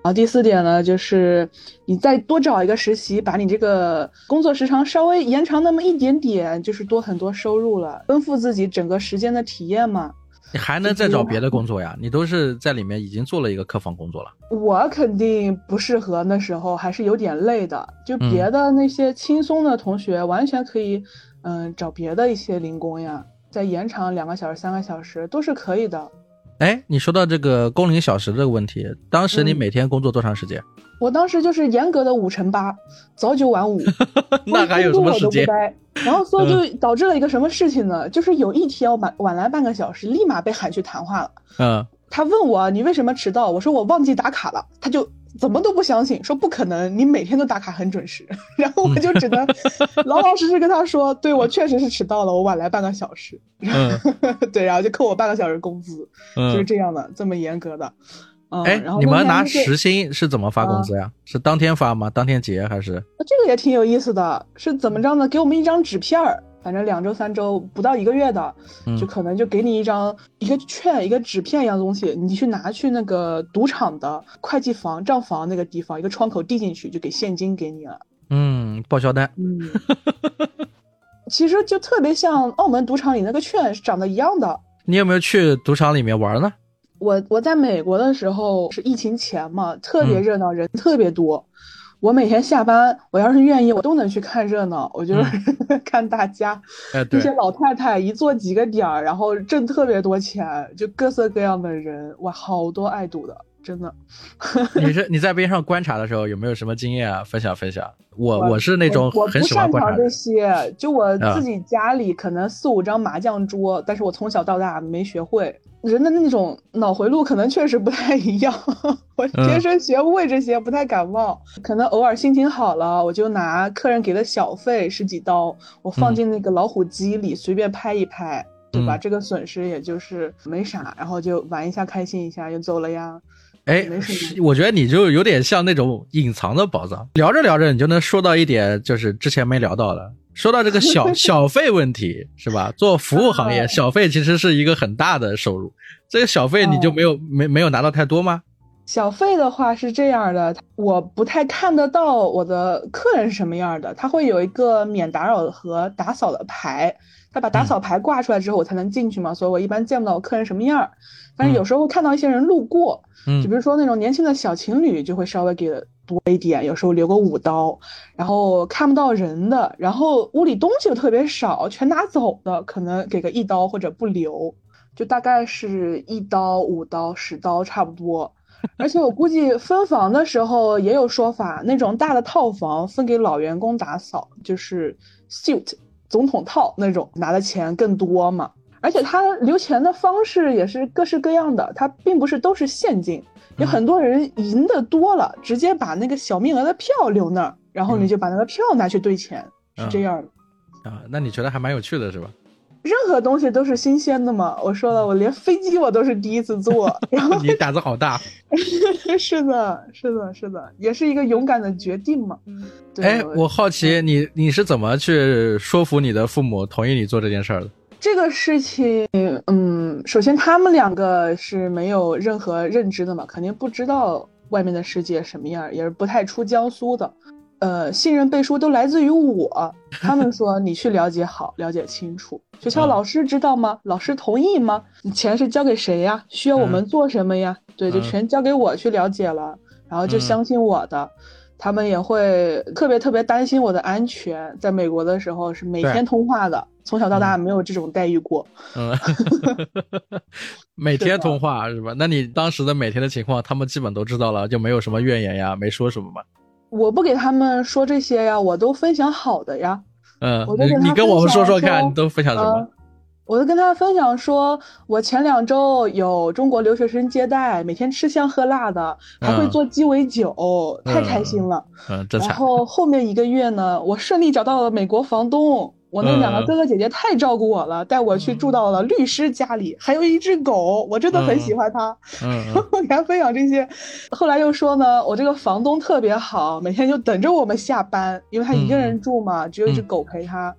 然后第四点呢，就是你再多找一个实习，把你这个工作时长稍微延长那么一点点，就是多很多收入了，丰富自己整个时间的体验嘛。你还能再找别的工作呀？你都是在里面已经做了一个客房工作了。我肯定不适合，那时候还是有点累的。就别的那些轻松的同学，完全可以，嗯，找别的一些零工呀，再延长两个小时、三个小时都是可以的。哎，你说到这个工龄小时这个问题，当时你每天工作多长时间？我当时就是严格的五乘八，早九晚五，[LAUGHS] 那还有什么时间？然后所以就导致了一个什么事情呢？就是有一天我晚晚来半个小时，立马被喊去谈话了。嗯，他问我你为什么迟到？我说我忘记打卡了。他就怎么都不相信，说不可能，你每天都打卡很准时。[LAUGHS] 然后我就只能 [LAUGHS] 老老实实跟他说，对我确实是迟到了，我晚来半个小时。嗯，[LAUGHS] 对，然后就扣我半个小时工资，就是这样的，这么严格的。哎，然后你们拿时薪是怎么发工资呀？是当天发吗？当天结还是？这个也挺有意思的，是怎么着呢？给我们一张纸片儿，反正两周、三周不到一个月的，就可能就给你一张一个券，一个纸片一样东西，你去拿去那个赌场的会计房、账房那个地方，一个窗口递进去，就给现金给你了。嗯，报销单。嗯，[LAUGHS] 其实就特别像澳门赌场里那个券是长得一样的。你有没有去赌场里面玩呢？我我在美国的时候是疫情前嘛，特别热闹，人特别多。我每天下班，我要是愿意，我都能去看热闹。我就是 [LAUGHS] 看大家，那些老太太一坐几个点儿，然后挣特别多钱，就各色各样的人，哇，好多爱赌的。真的，你是你在边上观察的时候有没有什么经验啊？分享分享。我我是那种很喜欢观察这些，就我自己家里可能四五张麻将桌，但是我从小到大没学会。人的那种脑回路可能确实不太一样，我天生学不会这些，不太感冒。可能偶尔心情好了，我就拿客人给的小费十几刀，我放进那个老虎机里随便拍一拍，对吧？这个损失也就是没啥，然后就玩一下开心一下就走了呀。哎，我觉得你就有点像那种隐藏的宝藏，聊着聊着你就能说到一点，就是之前没聊到的。说到这个小 [LAUGHS] 小费问题，是吧？做服务行业，[LAUGHS] 小费其实是一个很大的收入。这个小费你就没有没没有拿到太多吗？小费的话是这样的，我不太看得到我的客人是什么样的，他会有一个免打扰和打扫的牌，他把打扫牌挂出来之后，我才能进去嘛，所以我一般见不到我客人什么样。但是有时候看到一些人路过。嗯就比如说那种年轻的小情侣，就会稍微给的多一点，有时候留个五刀，然后看不到人的，然后屋里东西又特别少，全拿走的，可能给个一刀或者不留，就大概是一刀、五刀、十刀差不多。而且我估计分房的时候也有说法，那种大的套房分给老员工打扫，就是 suit 总统套那种，拿的钱更多嘛。而且他留钱的方式也是各式各样的，他并不是都是现金，有很多人赢的多了，直接把那个小面额的票留那儿，然后你就把那个票拿去兑钱，是这样的。啊，那你觉得还蛮有趣的，是吧？任何东西都是新鲜的嘛。我说了，我连飞机我都是第一次坐，然后你胆子好大。[LAUGHS] 是的，是的，是的，也是一个勇敢的决定嘛。哎，我好奇你你是怎么去说服你的父母同意你做这件事儿的？这个事情，嗯，首先他们两个是没有任何认知的嘛，肯定不知道外面的世界什么样，也是不太出江苏的。呃，信任背书都来自于我，他们说你去了解好，了解清楚。学校老师知道吗？老师同意吗？你钱是交给谁呀？需要我们做什么呀？对，就全交给我去了解了，然后就相信我的。他们也会特别特别担心我的安全，在美国的时候是每天通话的，从小到大没有这种待遇过。嗯，[LAUGHS] 每天通话是吧？那你当时的每天的情况，他们基本都知道了，就没有什么怨言呀，没说什么吗？我不给他们说这些呀，我都分享好的呀。嗯，你你跟我们说说看，你都分享什么？我就跟他分享说，我前两周有中国留学生接待，每天吃香喝辣的，还会做鸡尾酒，太开心了。嗯，然后后面一个月呢，我顺利找到了美国房东，我那两个哥哥姐姐太照顾我了，带我去住到了律师家里，还有一只狗，我真的很喜欢它。嗯，[LAUGHS] 我给他分享这些，后来又说呢，我这个房东特别好，每天就等着我们下班，因为他一个人住嘛，只有一只狗陪他。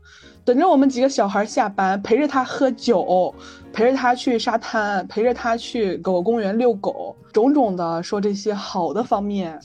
等着我们几个小孩下班，陪着他喝酒，陪着他去沙滩，陪着他去狗公园遛狗，种种的说这些好的方面。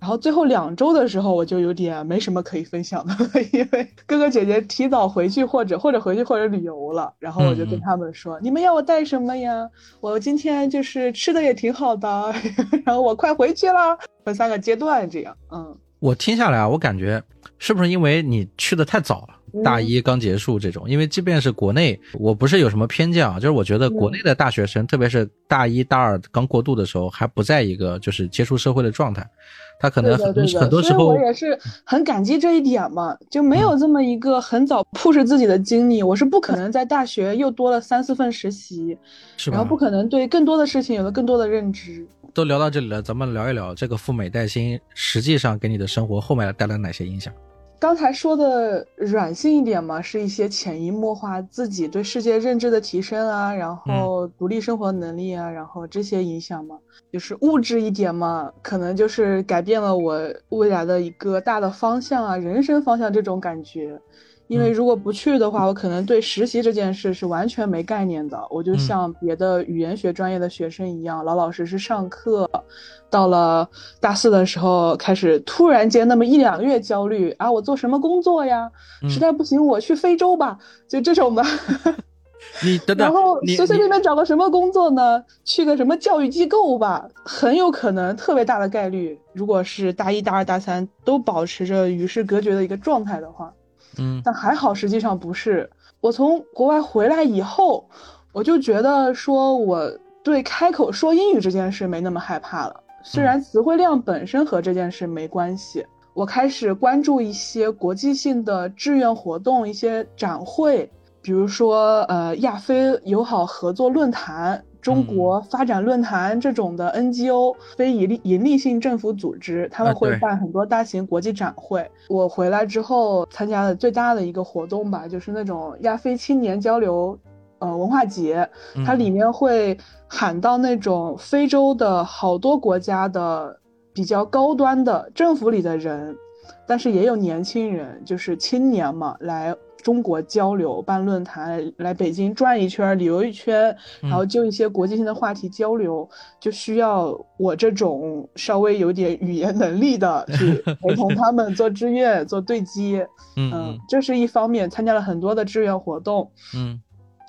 然后最后两周的时候，我就有点没什么可以分享的，因为哥哥姐姐提早回去，或者或者回去或者旅游了。然后我就跟他们说：“你们要我带什么呀？我今天就是吃的也挺好的，[LAUGHS] 然后我快回去了。”分三个阶段这样，嗯。我听下来啊，我感觉是不是因为你去的太早了？大一刚结束这种，因为即便是国内，我不是有什么偏见啊，就是我觉得国内的大学生，特别是大一大二刚过渡的时候，还不在一个就是接触社会的状态，他可能很多很多时候，我也是很感激这一点嘛，就没有这么一个很早 push 自己的经历，我是不可能在大学又多了三四份实习，然后不可能对更多的事情有了更多的认知。都聊到这里了，咱们聊一聊这个赴美带薪实际上给你的生活后面带来哪些影响。刚才说的软性一点嘛，是一些潜移默化自己对世界认知的提升啊，然后独立生活能力啊，然后这些影响嘛。就是物质一点嘛，可能就是改变了我未来的一个大的方向啊，人生方向这种感觉。因为如果不去的话，我可能对实习这件事是完全没概念的。我就像别的语言学专业的学生一样，老老实实上课。到了大四的时候，开始突然间那么一两个月焦虑啊，我做什么工作呀？实在不行，我去非洲吧，就这种的。[LAUGHS] 你等等，然后随随便便找个什么工作呢？去个什么教育机构吧，很有可能特别大的概率，如果是大一、大二、大三都保持着与世隔绝的一个状态的话，嗯但还好，实际上不是。我从国外回来以后，我就觉得说我对开口说英语这件事没那么害怕了。虽然词汇量本身和这件事没关系，我开始关注一些国际性的志愿活动、一些展会，比如说呃亚非友好合作论坛、中国发展论坛这种的 NGO 非盈利盈利性政府组织，他们会办很多大型国际展会。我回来之后参加的最大的一个活动吧，就是那种亚非青年交流。呃，文化节，它里面会喊到那种非洲的好多国家的比较高端的政府里的人，但是也有年轻人，就是青年嘛，来中国交流、办论坛，来北京转一圈、旅游一圈，然后就一些国际性的话题交流，就需要我这种稍微有点语言能力的去陪同他们做志愿、做对接。嗯嗯，这是一方面，参加了很多的志愿活动。嗯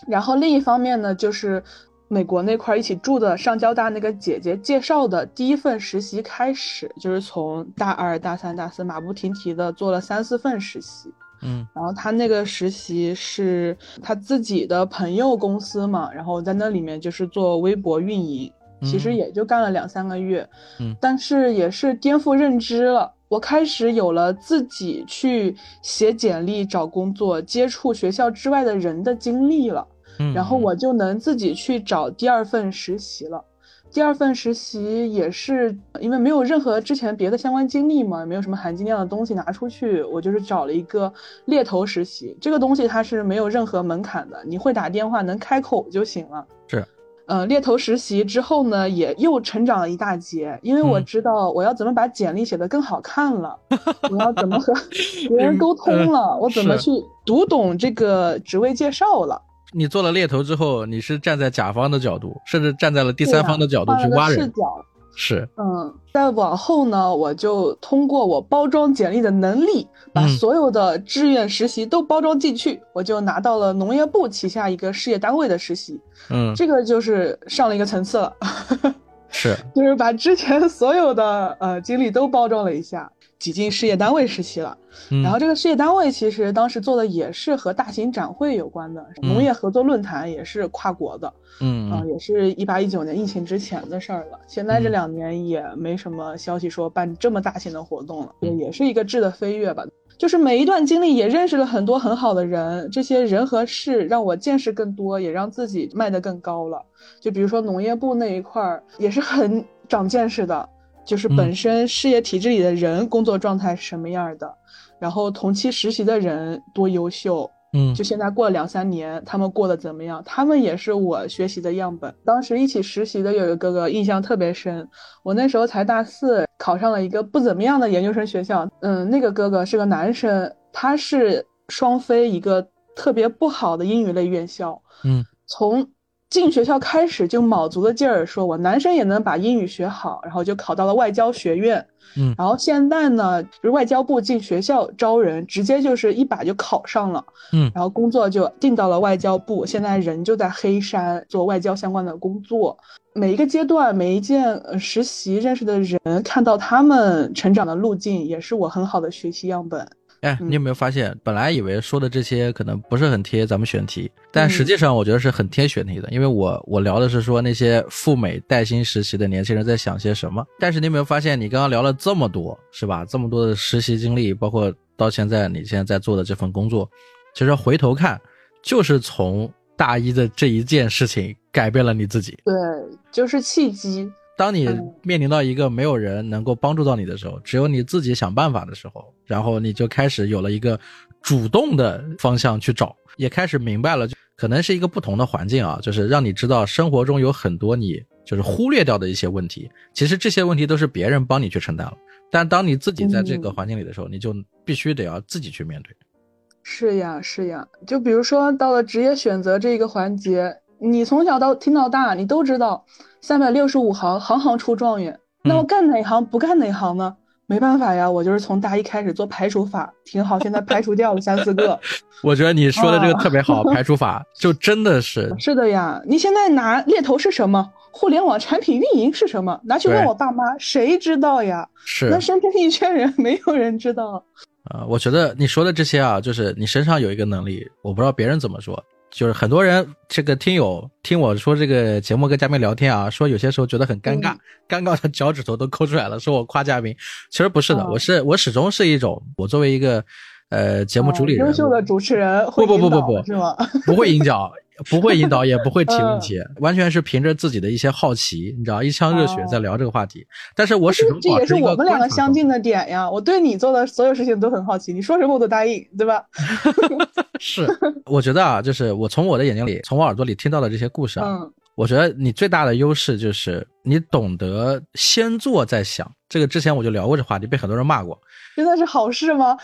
然后另一方面呢，就是美国那块儿一起住的上交大那个姐姐介绍的第一份实习开始，就是从大二、大三、大四马不停蹄的做了三四份实习。嗯。然后他那个实习是他自己的朋友公司嘛，然后在那里面就是做微博运营，其实嗯。也就干了两三个月，嗯。但是也是颠覆认知了。我开始有了自己去写简历找工作、接触学校之外的人的经历了，嗯，然后我就能自己去找第二份实习了。第二份实习也是因为没有任何之前别的相关经历嘛，也没有什么含金量的东西拿出去，我就是找了一个猎头实习。这个东西它是没有任何门槛的，你会打电话能开口就行了。是，呃，猎头实习之后呢，也又成长了一大截，因为我嗯知道我要怎么把简历写得更好看了，[LAUGHS] 我要怎么和别人沟通了，我怎么去读懂这个职位介绍了。你做了猎头之后，你是站在甲方的角度，甚至站在了第第三方的角度去挖人，视角。是，嗯，再往后呢，我就通过我包装简历的能力，把嗯。所有的志愿实习都包装进去，我就拿到了农业部旗下一个事业单位的实习，嗯，这个就是上了一个层次了，[LAUGHS] 是，就是把之前 [LAUGHS] 所有的呃经历都包装了一下，挤进事业单位实习了。嗯然后这个事业单位其实当时做的也是和大型展会有关的，嗯农业合作论坛也是跨国的。嗯啊、也是一八一九年疫情之前的事儿了。现在这嗯两年也没什么消息说办这么大型的活动了，也嗯也是一个质的飞跃吧。就是每一段经历也认识了很多很好的人，这些人和事让我见识更多，也让自己迈得更高了。就比如说农业部那一块儿，也是很长见识的，就是本嗯身事业体制里的人工作状态是什么样的，然后同期实习的人多优秀，嗯就现在过了两三年，他们过得怎么样？他们也是我学习的样本。当时一起实习的有一个哥哥，印象特别深。我那时候才大四，考上了一个不怎么样的研究生学校。嗯，那个哥哥是个男生，他是双非一个特别不好的英语类院校。嗯，从进学校开始就卯足了劲儿，说我男生也能把英语学好，然后就考到了外交学院。嗯然后现在呢，就是外交部进学校招人，直接就是一把就考上了。嗯然后工作就定到了外交部，现在人就在黑山做外交相关的工作。每一个阶段，每一件呃实习认识的人，看到他们成长的路径，也是我很好的学习样本。哎，嗯你有没有发现，本来以为说的这些可能不是很贴咱们选题，但嗯实际上我觉得是很贴选题的，因为我我聊的是说那些赴美带薪实习的年轻人在想些什么。但是你有没有发现，你刚刚聊了这么多，是吧？这么多的实习经历，包括到现在你现在在做的这份工作，其实回头看，就是从大一的这一件事情改变了你自己。对，就是契机。当你嗯面临到一个没有人能够帮助到你的时候，只有你自己想办法的时候，然后你就开始有了一个主动的方向去找，也开始明白了，就可能是一个不同的环境啊，就是让你知道生活中有很多你就是忽略掉的一些问题，其实这些问题都是别人帮你去承担了，但当你自己在这个嗯环境里的时候，你就必须得要自己去面对。是呀，是呀。就比如说到了职业选择这一个环节，你从小到听到大，你都知道三百六十五行，行行出状元。那我嗯干哪行不干哪行呢？没办法呀，我就是从大一开始做排除法，挺好，现在排除掉了三四个。[LAUGHS] 我觉得你说的这个特别好，排除法就真的是 [LAUGHS] 是的呀。你现在拿猎头是什么？互联网产品运营是什么？拿去问我爸妈，谁知道呀？是那身边一圈人，没有人知道。啊，我觉得你说的这些啊，就是你身上有一个能力，我不知道别人怎么说。就是很多人这个听友听我说这个节目跟嘉宾聊天啊，说有些时候觉得很尴尬，尴尬的脚趾头都抠出来了，说我夸嘉宾，其实不是的，我是我始终是一种，我作为一个呃节目主理人，优秀的主持人，不不不不不，是吗？[LAUGHS] 不会引导。不会引导，也不会提问题，完全是凭着自己的一些好奇，你知道，一腔热血在聊这个话题。但是我始终这也是我们两个相近的点呀。我对你做的所有事情都很好奇，你说什么我都答应，对吧？[LAUGHS] 是，[LAUGHS] 我觉得啊，就是我从我的眼睛里，从我耳朵里听到的这些故事啊。我觉得你最大的优势就是你懂得先做再想，这个之前我就聊过这话题，被很多人骂过。真的是好事吗？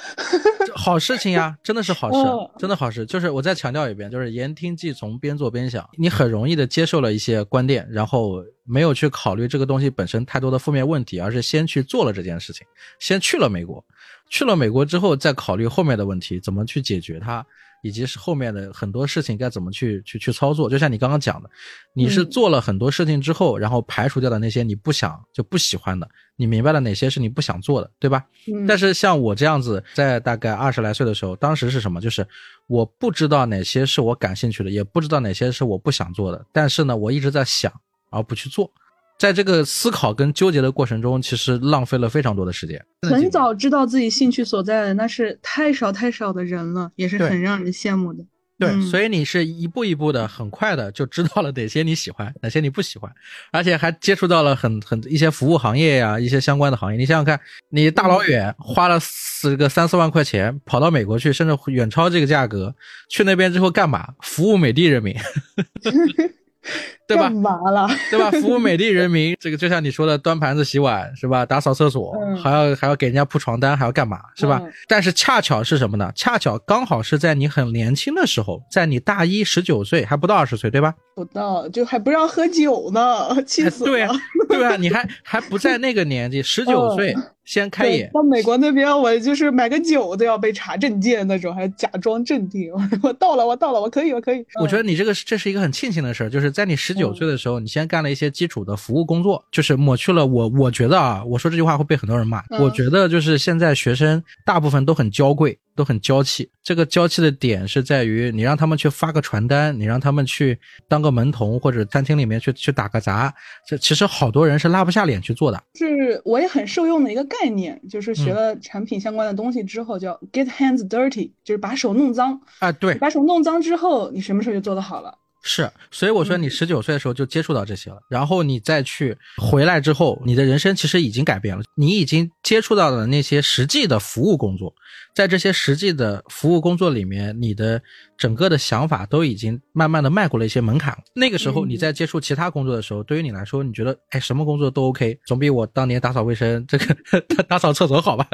好事情呀，真的是好事，真的好事。就是我再强调一遍，就是言听计从，边做边想。你很容易的接受了一些观点，然后没有去考虑这个东西本身太多的负面问题，而是先去做了这件事情，先去了美国，去了美国之后再考虑后面的问题怎么去解决它。以及是后面的很多事情该怎么去去去操作，就像你刚刚讲的，你是做了很多事情之后，然后排除掉的那些你不想就不喜欢的，你明白了哪些是你不想做的，对吧？但是像我这样子，在大概二十来岁的时候，当时是什么？就是我不知道哪些是我感兴趣的，也不知道哪些是我不想做的，但是呢，我一直在想而不去做。在这个思考跟纠结的过程中，其实浪费了非常多的时间。很早知道自己兴趣所在的，那是太少太少的人了，也是很让人羡慕的。对，所以你是一步一步的，很快的就知道了哪些你喜欢，哪些你不喜欢，而且还接触到了很很一些服务行业呀，一些相关的行业。你想想看，你大老远花了四个三四万块钱跑到美国去，甚至远超这个价格，去那边之后干嘛？服务美的人民。[LAUGHS] [LAUGHS] 对吧？[LAUGHS] 对吧？服务美丽人民，这个就像你说的，端盘子、洗碗是吧？打扫厕所，还要还要给人家铺床单，还要干嘛是吧？但是恰巧是什么呢？恰巧刚好是在你很年轻的时候，在你大一十九岁，还不到二十岁，对吧？不到，就还不让喝酒呢，[LAUGHS] 气死了！对啊，对啊，你还还不在那个年纪，十九岁先开眼。到美国那边，我就是买个酒都要被查证件那种，还假装镇定。[LAUGHS] 我到了，我到了，我可以，我可以。我觉得你这个这是一个很庆幸的事儿，就是在你十九岁的时候，你先干了一些基础的服务工作，就是抹去了我。我觉得啊，我说这句话会被很多人骂。我觉得就是现在学生大部分都很娇贵。都很娇气，这个娇气的点是在于你让他们去发个传单，你让他们去当个门童或者餐厅里面去去打个杂，这其实好多人是拉不下脸去做的。是我也很受用的一个概念，就是学了产品相关的东西之后，叫 get hands dirty，就是把手弄脏啊。对，把手弄脏之后，你什么事就做得好了。是，所以我说你十九岁的时候就接触到这些了，然后你再去回来之后，你的人生其实已经改变了，你已经接触到了那些实际的服务工作，在这些实际的服务工作里面，你的整个的想法都已经慢慢的迈过了一些门槛。那个时候你在接触其他工作的时候，对于你来说，你觉得哎什么工作都 OK，总比我当年打扫卫生这个 [LAUGHS] 打扫厕所好吧？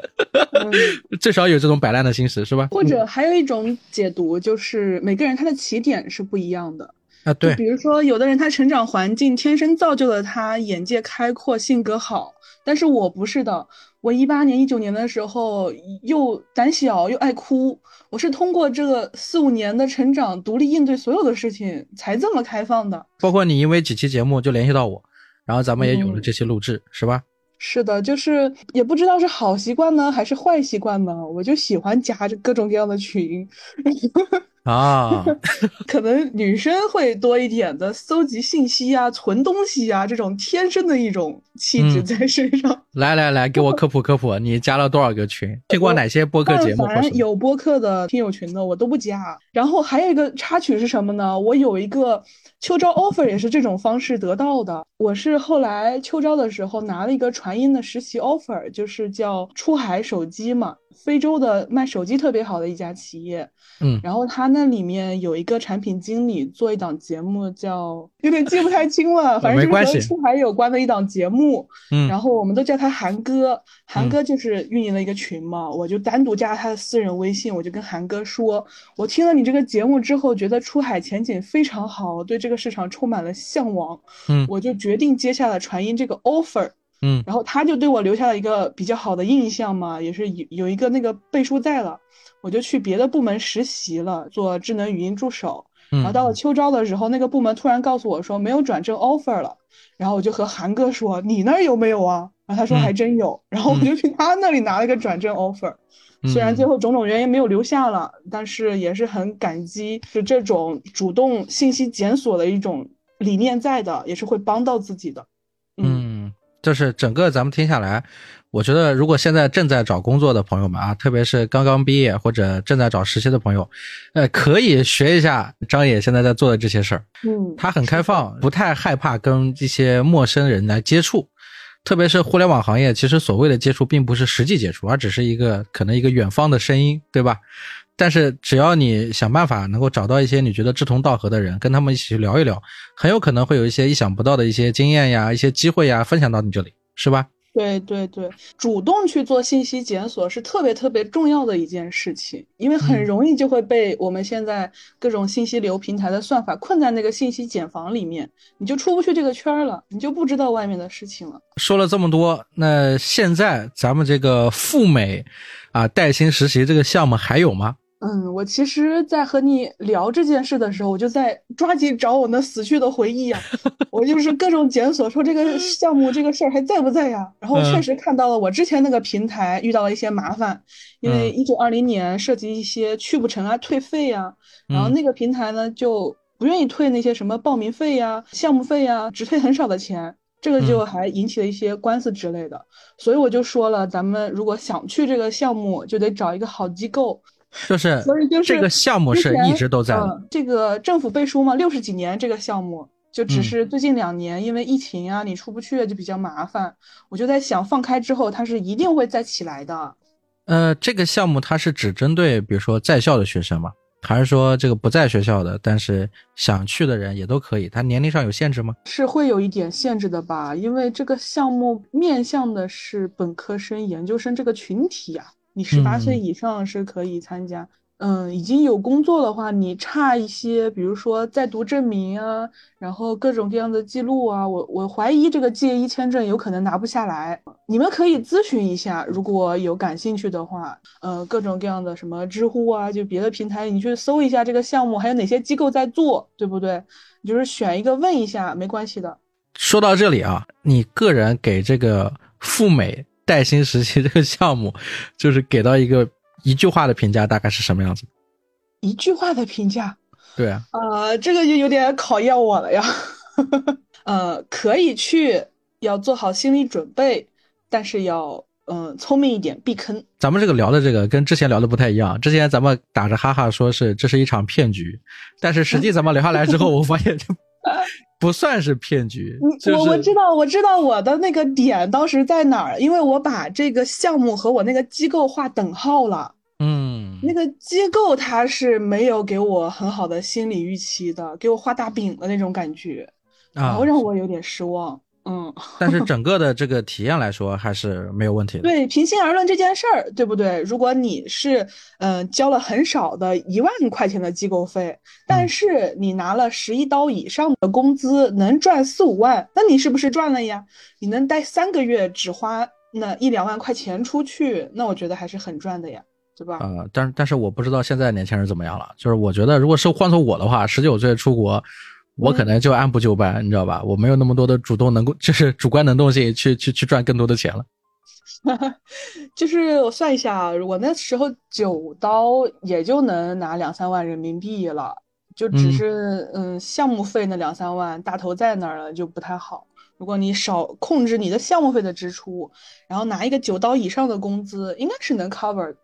[LAUGHS] 至少有这种摆烂的心思是吧？或者还有一种解读就是每个人他的起点是不一样的。啊，对，比如说，有的人他成长环境天生造就了他眼界开阔、性格好，但是我不是的。我一八年、一九年的时候又胆小又爱哭，我是通过这个四五年的成长，独立应对所有的事情，才这么开放的。包括你因为几期节目就联系到我，然后咱们也有了这期录制，是吧？是的，就是也不知道是好习惯呢，还是坏习惯呢，我就喜欢加着各种各样的群。[LAUGHS] 啊，[LAUGHS] 可能女生会多一点的搜集信息啊、存东西啊，这种天生的一种气质在身上。[LAUGHS] 来来来，给我科普科普，你加了多少个群？听过哪些播客节目？反正有播客的听友群的，我都不加。然后还有一个插曲是什么呢？我有一个秋招 offer，也是这种方式得到的。我是后来秋招的时候拿了一个传音的实习 offer，就是叫出海手机嘛。非洲的卖手机特别好的一家企业，嗯，然后他那里面有一个产品经理做一档节目，叫有点记不太清了，反正就是和出海有关的一档节目，嗯，然后我们都叫他韩哥，韩哥就是运营了一个群嘛，我就单独加他的私人微信，我就跟韩哥说，我听了你这个节目之后，觉得出海前景非常好，对这个市场充满了向往，嗯，我就决定接下了传音这个 offer。嗯然后他就对我留下了一个比较好的印象嘛，也是有有一个那个背书在了，我就去别的部门实习了，做智能语音助手。然后到了嗯秋招的时候，那个部门突然告诉我说没有转正 offer 了，然后我就和韩哥说你那儿有没有啊？然后他说嗯还真有，然后我就去他那里拿了一个转正 offer。虽然最嗯后种种原因没有留下了，但是也是很感激，是这种主动信息检索的一种理念在的，也是会帮到自己的。就是整个咱们听下来，我觉得如果现在正在找工作的朋友们啊，特别是刚刚毕业或者正在找实习的朋友，呃，可以学一下张野现在在做的这些事儿。嗯，他很开放，不太害怕跟一些陌生人来接触，特别是互联网行业，其实所谓的接触并不是实际接触，而只是一个可能一个远方的声音，对吧？但是只要你想办法能够找到一些你觉得志同道合的人，跟他们一起去聊一聊，很有可能会有一些意想不到的一些经验呀、一些机会呀分享到你这里，是吧？对对对，主动去做信息检索是特别特别重要的一件事情，因为很嗯容易就会被我们现在各种信息流平台的算法困在那个信息茧房里面，你就出不去这个圈儿了，你就不知道外面的事情了。说了这么多，那现在咱们这个赴美啊带薪实习这个项目还有吗？嗯，我其实，在和你聊这件事的时候，我就在抓紧找我那死去的回忆呀、[LAUGHS] 我就是各种检索，说这个项目这个事儿还在不在呀？然后嗯确实看到了，我之前那个平台遇到了一些麻烦，因为嗯一九二零年涉及一些去不成啊、退费呀，然后嗯那个平台呢就不愿意退那些什么报名费呀、项目费呀，只退很少的钱。这个就嗯还引起了一些官司之类的，所以我就说了，咱们如果想去这个项目，就得找一个好机构，就是所以就是这个项目是一直都在的。嗯这个政府背书嘛，六十几年这个项目，就只嗯是最近两年因为疫情啊，你出不去就比较麻烦。我就在想，放开之后，它是一定会再起来的。呃，这个项目它是只针对比如说在校的学生吗？还是说这个不在学校的，但是想去的人也都可以？它年龄上有限制吗？是会有一点限制的吧，因为这个项目面向的是本科生、研究生这个群体呀、你十八岁嗯以上是可以参加。嗯，已经有工作的话，你差一些，比如说在读证明啊，然后各种各样的记录啊，我我怀疑这个 G 一签证有可能拿不下来。你们可以咨询一下，如果有感兴趣的话，呃，各种各样的什么知乎啊，就别的平台，你去搜一下这个项目，还有哪些机构在做，对不对？你就是选一个问一下，没关系的。说到这里啊，你个人给这个赴美带薪实习这个项目，[LAUGHS] 就是给到一个一句话的评价，大概是什么样子？一句话的评价，对啊，呃，这个就有点考验我了呀。[LAUGHS] 呃，可以去，要做好心理准备，但是要嗯、呃聪明一点，避坑。咱们这个聊的这个跟之前聊的不太一样，之前咱们打着哈哈说是这是一场骗局，但是实际咱们聊下来之后，[LAUGHS] 我发现这 [LAUGHS] 不算是骗局，你就是我我知道，我知道我的那个点当时在哪儿，因为我把这个项目和我那个机构划等号了。嗯，那个机构它是没有给我很好的心理预期的，给我画大饼的那种感觉，然啊后，让我有点失望。嗯。但是整个的这个体验来说还是没有问题的。对，平心而论这件事儿，对不对？如果你是嗯、呃交了很少的一万块钱的机构费，但嗯是你拿了十一刀以上的工资，能赚四五万，那你是不是赚了呀？你能待三个月只花那一两万块钱出去，那我觉得还是很赚的呀，对吧？呃，但但是我不知道现在年轻人怎么样了。就是我觉得，如果是换做我的话，十九岁出国，我可能就按部就班，你知道吧？我没有那么多的主动能够，就是主观能动性去去去赚更多的钱了。[LAUGHS] 就是我算一下啊，我那时候九刀也就能拿两三万人民币了，就只嗯是嗯项目费那两三万大头在那儿了，就不太好。如果你少控制你的项目费的支出，然后拿一个九刀以上的工资，应该是能 cover。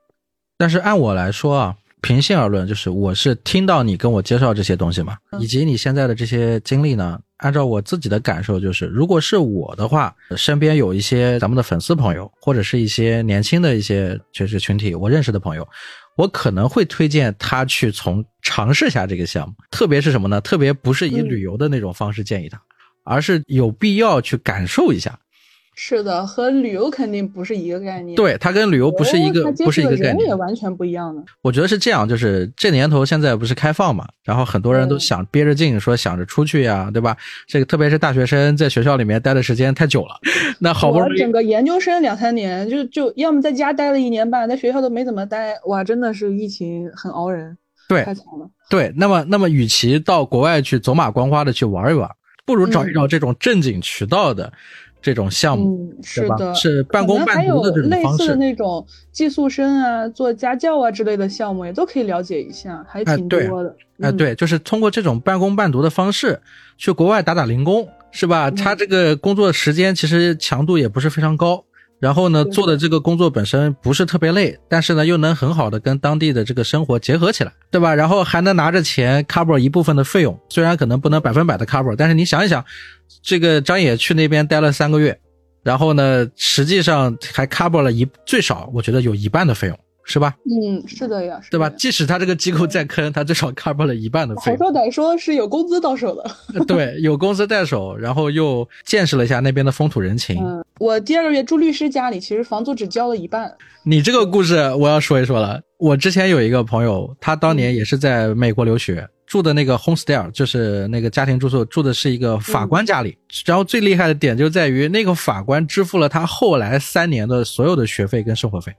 但是按我来说啊，平心而论，就是我是听到你跟我介绍这些东西嘛，嗯以及你现在的这些经历呢，按照我自己的感受，就是如果是我的话，身边有一些咱们的粉丝朋友，或者是一些年轻的一些就是群体，我认识的朋友，我可能会推荐他去从尝试一下这个项目，特别是什么呢？特别不是以嗯旅游的那种方式建议他，而是有必要去感受一下。是的，和旅游肯定不是一个概念。对，它跟旅游不是一个不是一个概念，也完全不一样的。我觉得是这样，就是这年头现在不是开放嘛，然后很多人都想憋着劲说想着出去呀，对吧？这个特别是大学生在学校里面待的时间太久了，那好不容易整个研究生两三年，就就要么在家待了一年半，在学校都没怎么待，哇，真的是疫情很熬人，对，太惨了。对，那么那么与其到国外去走马观花的去玩一玩，不如找一找这种正经渠道的。这种项目是的，是半工半读的这种方式。类似的那种寄宿生啊、做家教啊之类的项目，也都可以了解一下，还挺多的。哎，对，就是通过这种半工半读的方式去国外打打零工，是吧？他这个工作时间其实强度也不是非常高。然后呢，做的这个工作本身不是特别累，但是呢，又能很好的跟当地的这个生活结合起来，对吧？然后还能拿着钱 cover 一部分的费用，虽然可能不能百分百的 cover，但是你想一想，这个张野去那边待了三个月，然后呢，实际上还 cover 了一最少，我觉得有一半的费用。是吧？嗯，是的呀，对吧？即使他这个机构再坑，他至少 cover 了一半的费用。好说歹说，是有工资到手的。对，有工资在手，然后又见识了一下那边的风土人情。嗯，我第二个月住律师家里，其实房租只交了一半。你这个故事我要说一说了。我之前有一个朋友，他当年也是在美国留学，住的那个 homestay，就是那个家庭住宿，住的是一个法官家里。然后最厉害的点就在于，那个法官支付了他后来三年的所有的学费跟生活费。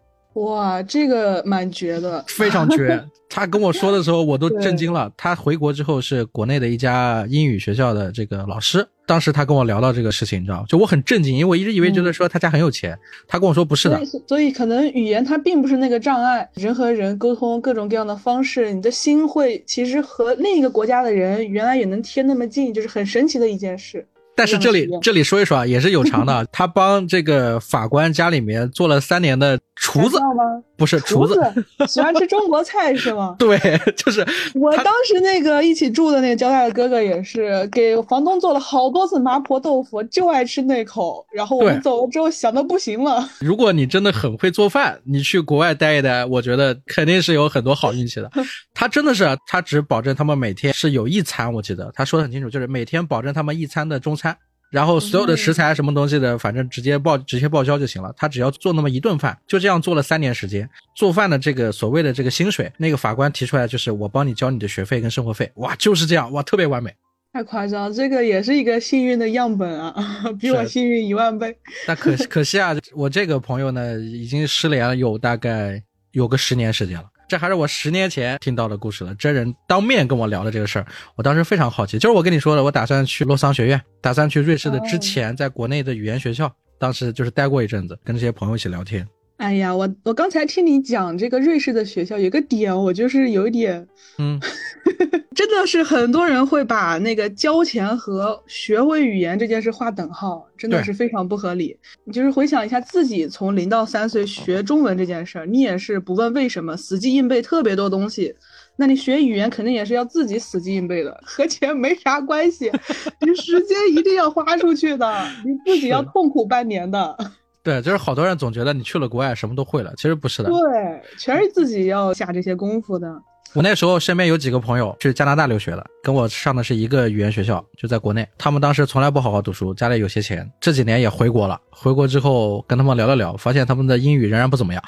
哇，这个蛮绝的，非常绝。[LAUGHS] 他跟我说的时候，我都震惊了。他回国之后是国内的一家英语学校的这个老师。当时他跟我聊到这个事情，你知道就我很震惊，因为我一直以为觉得说他家很有钱。他跟我说不是的，所以可能语言它并不是那个障碍，人和人沟通各种各样的方式，你的心会其实和另一个国家的人原来也能贴那么近，就是很神奇的一件事。但是这里这里说一说啊，也是有偿的。[LAUGHS] 他帮这个法官家里面做了三年的厨子吗？不是厨子，[LAUGHS] 喜欢吃中国菜是吗？[LAUGHS] 对，就是我当时那个一起住的那个交大的哥哥也是给房东做了好多次麻婆豆腐，就爱吃那口。然后我们走了之后想的不行了。如果你真的很会做饭，你去国外待一待，我觉得肯定是有很多好运气的。他真的是，他只保证他们每天是有一餐，我记得他说的很清楚，就是每天保证他们一餐的中餐。然后所有的食材什么东西的，反正直接报直接报销就行了。他只要做那么一顿饭，就这样做了三年时间。做饭的这个所谓的这个薪水，那个法官提出来就是我帮你交你的学费跟生活费。哇，就是这样，哇，特别完美。太夸张，这个也是一个幸运的样本啊，比我幸运一万倍。那 [LAUGHS] 可可惜啊，我这个朋友呢，已经失联了有大概有个十年时间了。这还是我十年前听到的故事了，真人当面跟我聊的这个事儿，我当时非常好奇。就是我跟你说的，我打算去洛桑学院，打算去瑞士的之前，在国内的语言学校，当时就是待过一阵子，跟这些朋友一起聊天。哎呀，我我刚才听你讲这个瑞士的学校，有个点我就是有一点，嗯，[LAUGHS] 真的是很多人会把那个交钱和学会语言这件事划等号，真的是非常不合理。你就是回想一下自己从零到三岁学中文这件事儿，你也是不问为什么，死记硬背特别多东西。那你学语言肯定也是要自己死记硬背的，和钱没啥关系，[LAUGHS] 你时间一定要花出去的，你自己要痛苦半年的。对，就是好多人总觉得你去了国外什么都会了，其实不是的。对，全是自己要下这些功夫的。我那时候身边有几个朋友去加拿大留学了，跟我上的是一个语言学校，就在国内。他们当时从来不好好读书，家里有些钱，这几年也回国了。回国之后跟他们聊了聊，发现他们的英语仍然不怎么样。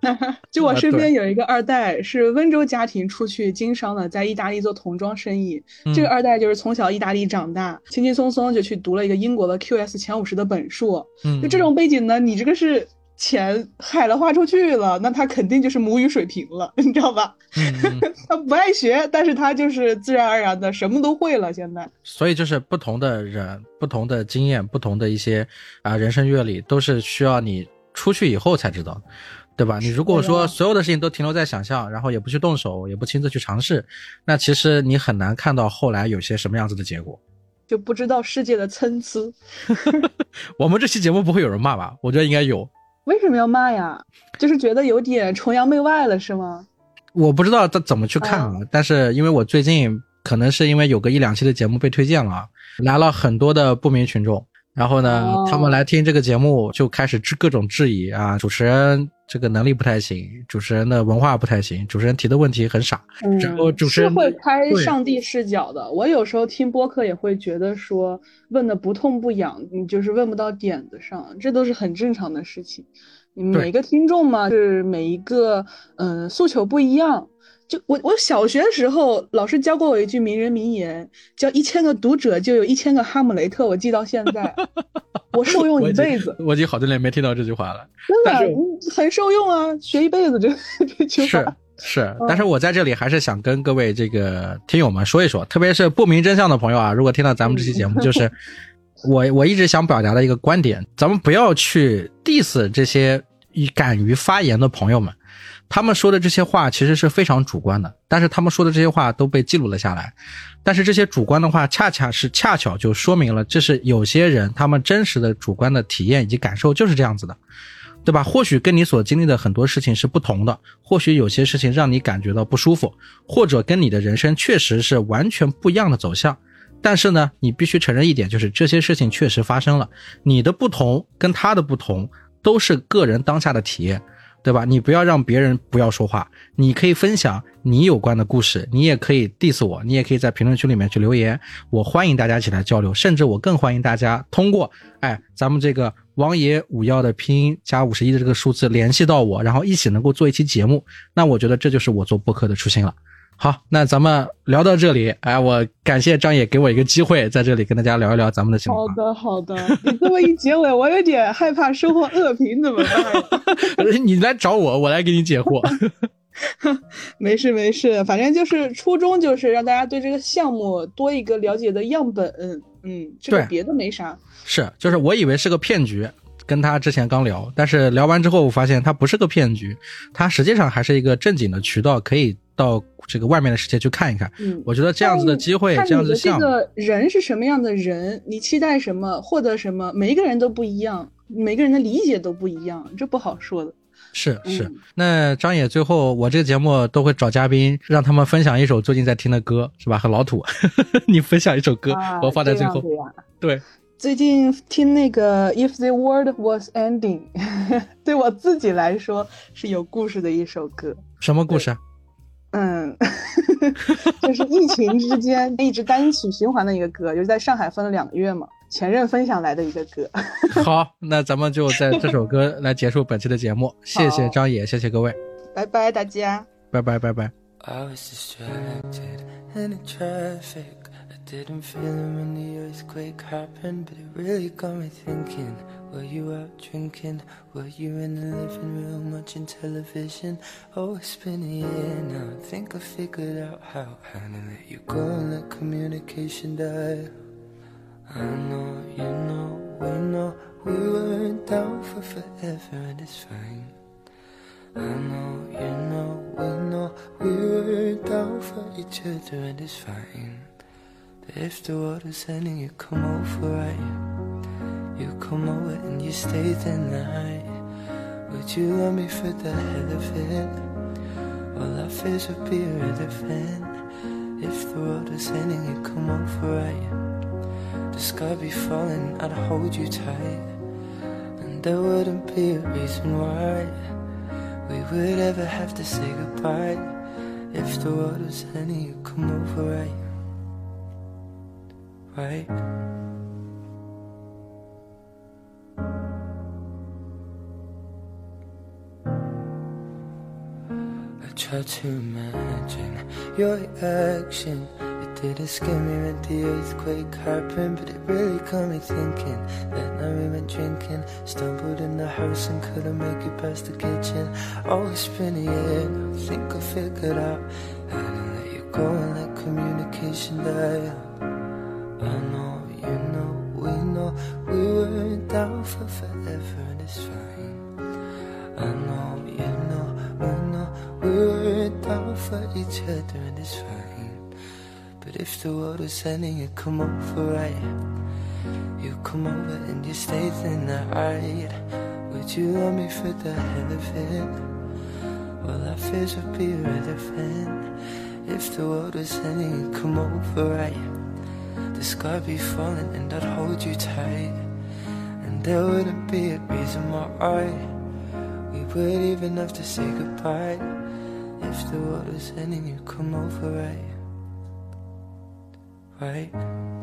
[LAUGHS] 就我身边有一个二代，是温州家庭出去经商的，在意大利做童装生意。这个二代就是从小意大利长大，轻轻松松就去读了一个英国的 QS 前五十的本硕。就这种背景呢，你这个是钱海了花出去了，那他肯定就是母语水平了，你知道吧？[LAUGHS] 他不爱学，但是他就是自然而然的什么都会了。现在，所以就是不同的人、不同的经验、不同的一些啊人生阅历，都是需要你出去以后才知道。对吧？你如果说所有的事情都停留在想象，然后也不去动手，也不亲自去尝试，那其实你很难看到后来有些什么样子的结果，就不知道世界的参差。[LAUGHS] [LAUGHS] 我们这期节目不会有人骂吧？我觉得应该有。为什么要骂呀？就是觉得有点崇洋媚外了，是吗？我不知道他怎么去看啊。但是因为我最近可能是因为有个一两期的节目被推荐了，来了很多的不明群众。然后呢，他们来听这个节目就开始质各种质疑啊，主持人这个能力不太行，主持人的文化不太行，主持人提的问题很傻，然后主持人是会开上帝视角的。我有时候听播客也会觉得说问的不痛不痒，你就是问不到点子上，这都是很正常的事情。每个听众嘛，是每一个嗯诉求不一样。就我我小学的时候，老师教过我一句名人名言，叫一千个读者就有一千个哈姆雷特，我记到现在，[LAUGHS] 我受用一辈子。我已经好多年没听到这句话了，真的很受用啊，学一辈子这 [LAUGHS] 这句话。是是，但是我在这里还是想跟各位这个听友们说一说，特别是不明真相的朋友啊，如果听到咱们这期节目，就是 [LAUGHS] 我我一直想表达的一个观点，咱们不要去 diss 这些敢于发言的朋友们。他们说的这些话其实是非常主观的，但是他们说的这些话都被记录了下来。但是这些主观的话，恰恰是恰巧就说明了，这是有些人他们真实的主观的体验以及感受就是这样子的，对吧？或许跟你所经历的很多事情是不同的，或许有些事情让你感觉到不舒服，或者跟你的人生确实是完全不一样的走向。但是呢，你必须承认一点，就是这些事情确实发生了。你的不同跟他的不同，都是个人当下的体验。对吧？你不要让别人不要说话，你可以分享你有关的故事，你也可以 diss 我，你也可以在评论区里面去留言，我欢迎大家一起来交流，甚至我更欢迎大家通过哎咱们这个王爷五幺的拼音加五十一的这个数字联系到我，然后一起能够做一期节目，那我觉得这就是我做播客的初心了。好，那咱们聊到这里，哎，我感谢张野给我一个机会，在这里跟大家聊一聊咱们的情况。好的，好的。你这么一结尾，我有点害怕收获恶评，怎么办？[LAUGHS] 你来找我，我来给你解惑。[LAUGHS] 没事没事，反正就是初衷就是让大家对这个项目多一个了解的样本。嗯，这个别的没啥。是，就是我以为是个骗局，跟他之前刚聊，但是聊完之后，我发现他不是个骗局，他实际上还是一个正经的渠道，可以。到这个外面的世界去看一看，嗯，我觉得这样子的机会，这样子这个人是什么样的人，你期待什么，获得什么，每一个人都不一样，每个人的理解都不一样，这不好说的。是是，那张野最后我这个节目都会找嘉宾，让他们分享一首最近在听的歌，是吧？很老土，[LAUGHS] 你分享一首歌，我放在最后。对，最近听那个《If the World Was Ending [LAUGHS]》，对我自己来说是有故事的一首歌。什么故事？嗯，[LAUGHS] 就是疫情之间一直单曲循环的一个歌，就是在上海分了两个月嘛，前任分享来的一个歌。[LAUGHS] 好，那咱们就在这首歌来结束本期的节目，谢谢张野，谢谢各位，拜拜大家，拜拜拜拜。Didn't feel it when the earthquake happened, but it really got me thinking. Were you out drinking? Were you in the living room watching television? Oh, it's been a year now. I think I figured out how. How to let you go and let communication die. I know, you know, we know we weren't down for forever and it's fine. I know, you know, we know we weren't down for each other and it's fine. If the world water's ending, you come over, right? You come over and you stay the night. Would you love me for the hell of it? All our fears would be irrelevant. If the world was ending, you come over, right? The sky be falling, I'd hold you tight. And there wouldn't be a reason why we would ever have to say goodbye. If the world was ending, you come over, right? Right? I tried to imagine your action. It didn't scare me when the earthquake happened, but it really got me thinking. That night we went drinking, stumbled in the house and couldn't make it past the kitchen. It's been year, I think I figured out how to let you go and let communication die. I know, you know, we know we weren't down for forever and it's fine. I know, you know, we know we weren't down for each other and it's fine. But if the world is ending, you come over, right? You come over and you stay the night. Would you love me for the hell of it? Well, our fears would be irrelevant. If the world was ending, you come over, right? the sky be falling and I'd hold you tight. And there wouldn't be a reason why We would even have to say goodbye If the world was ending, you'd come over right? Right?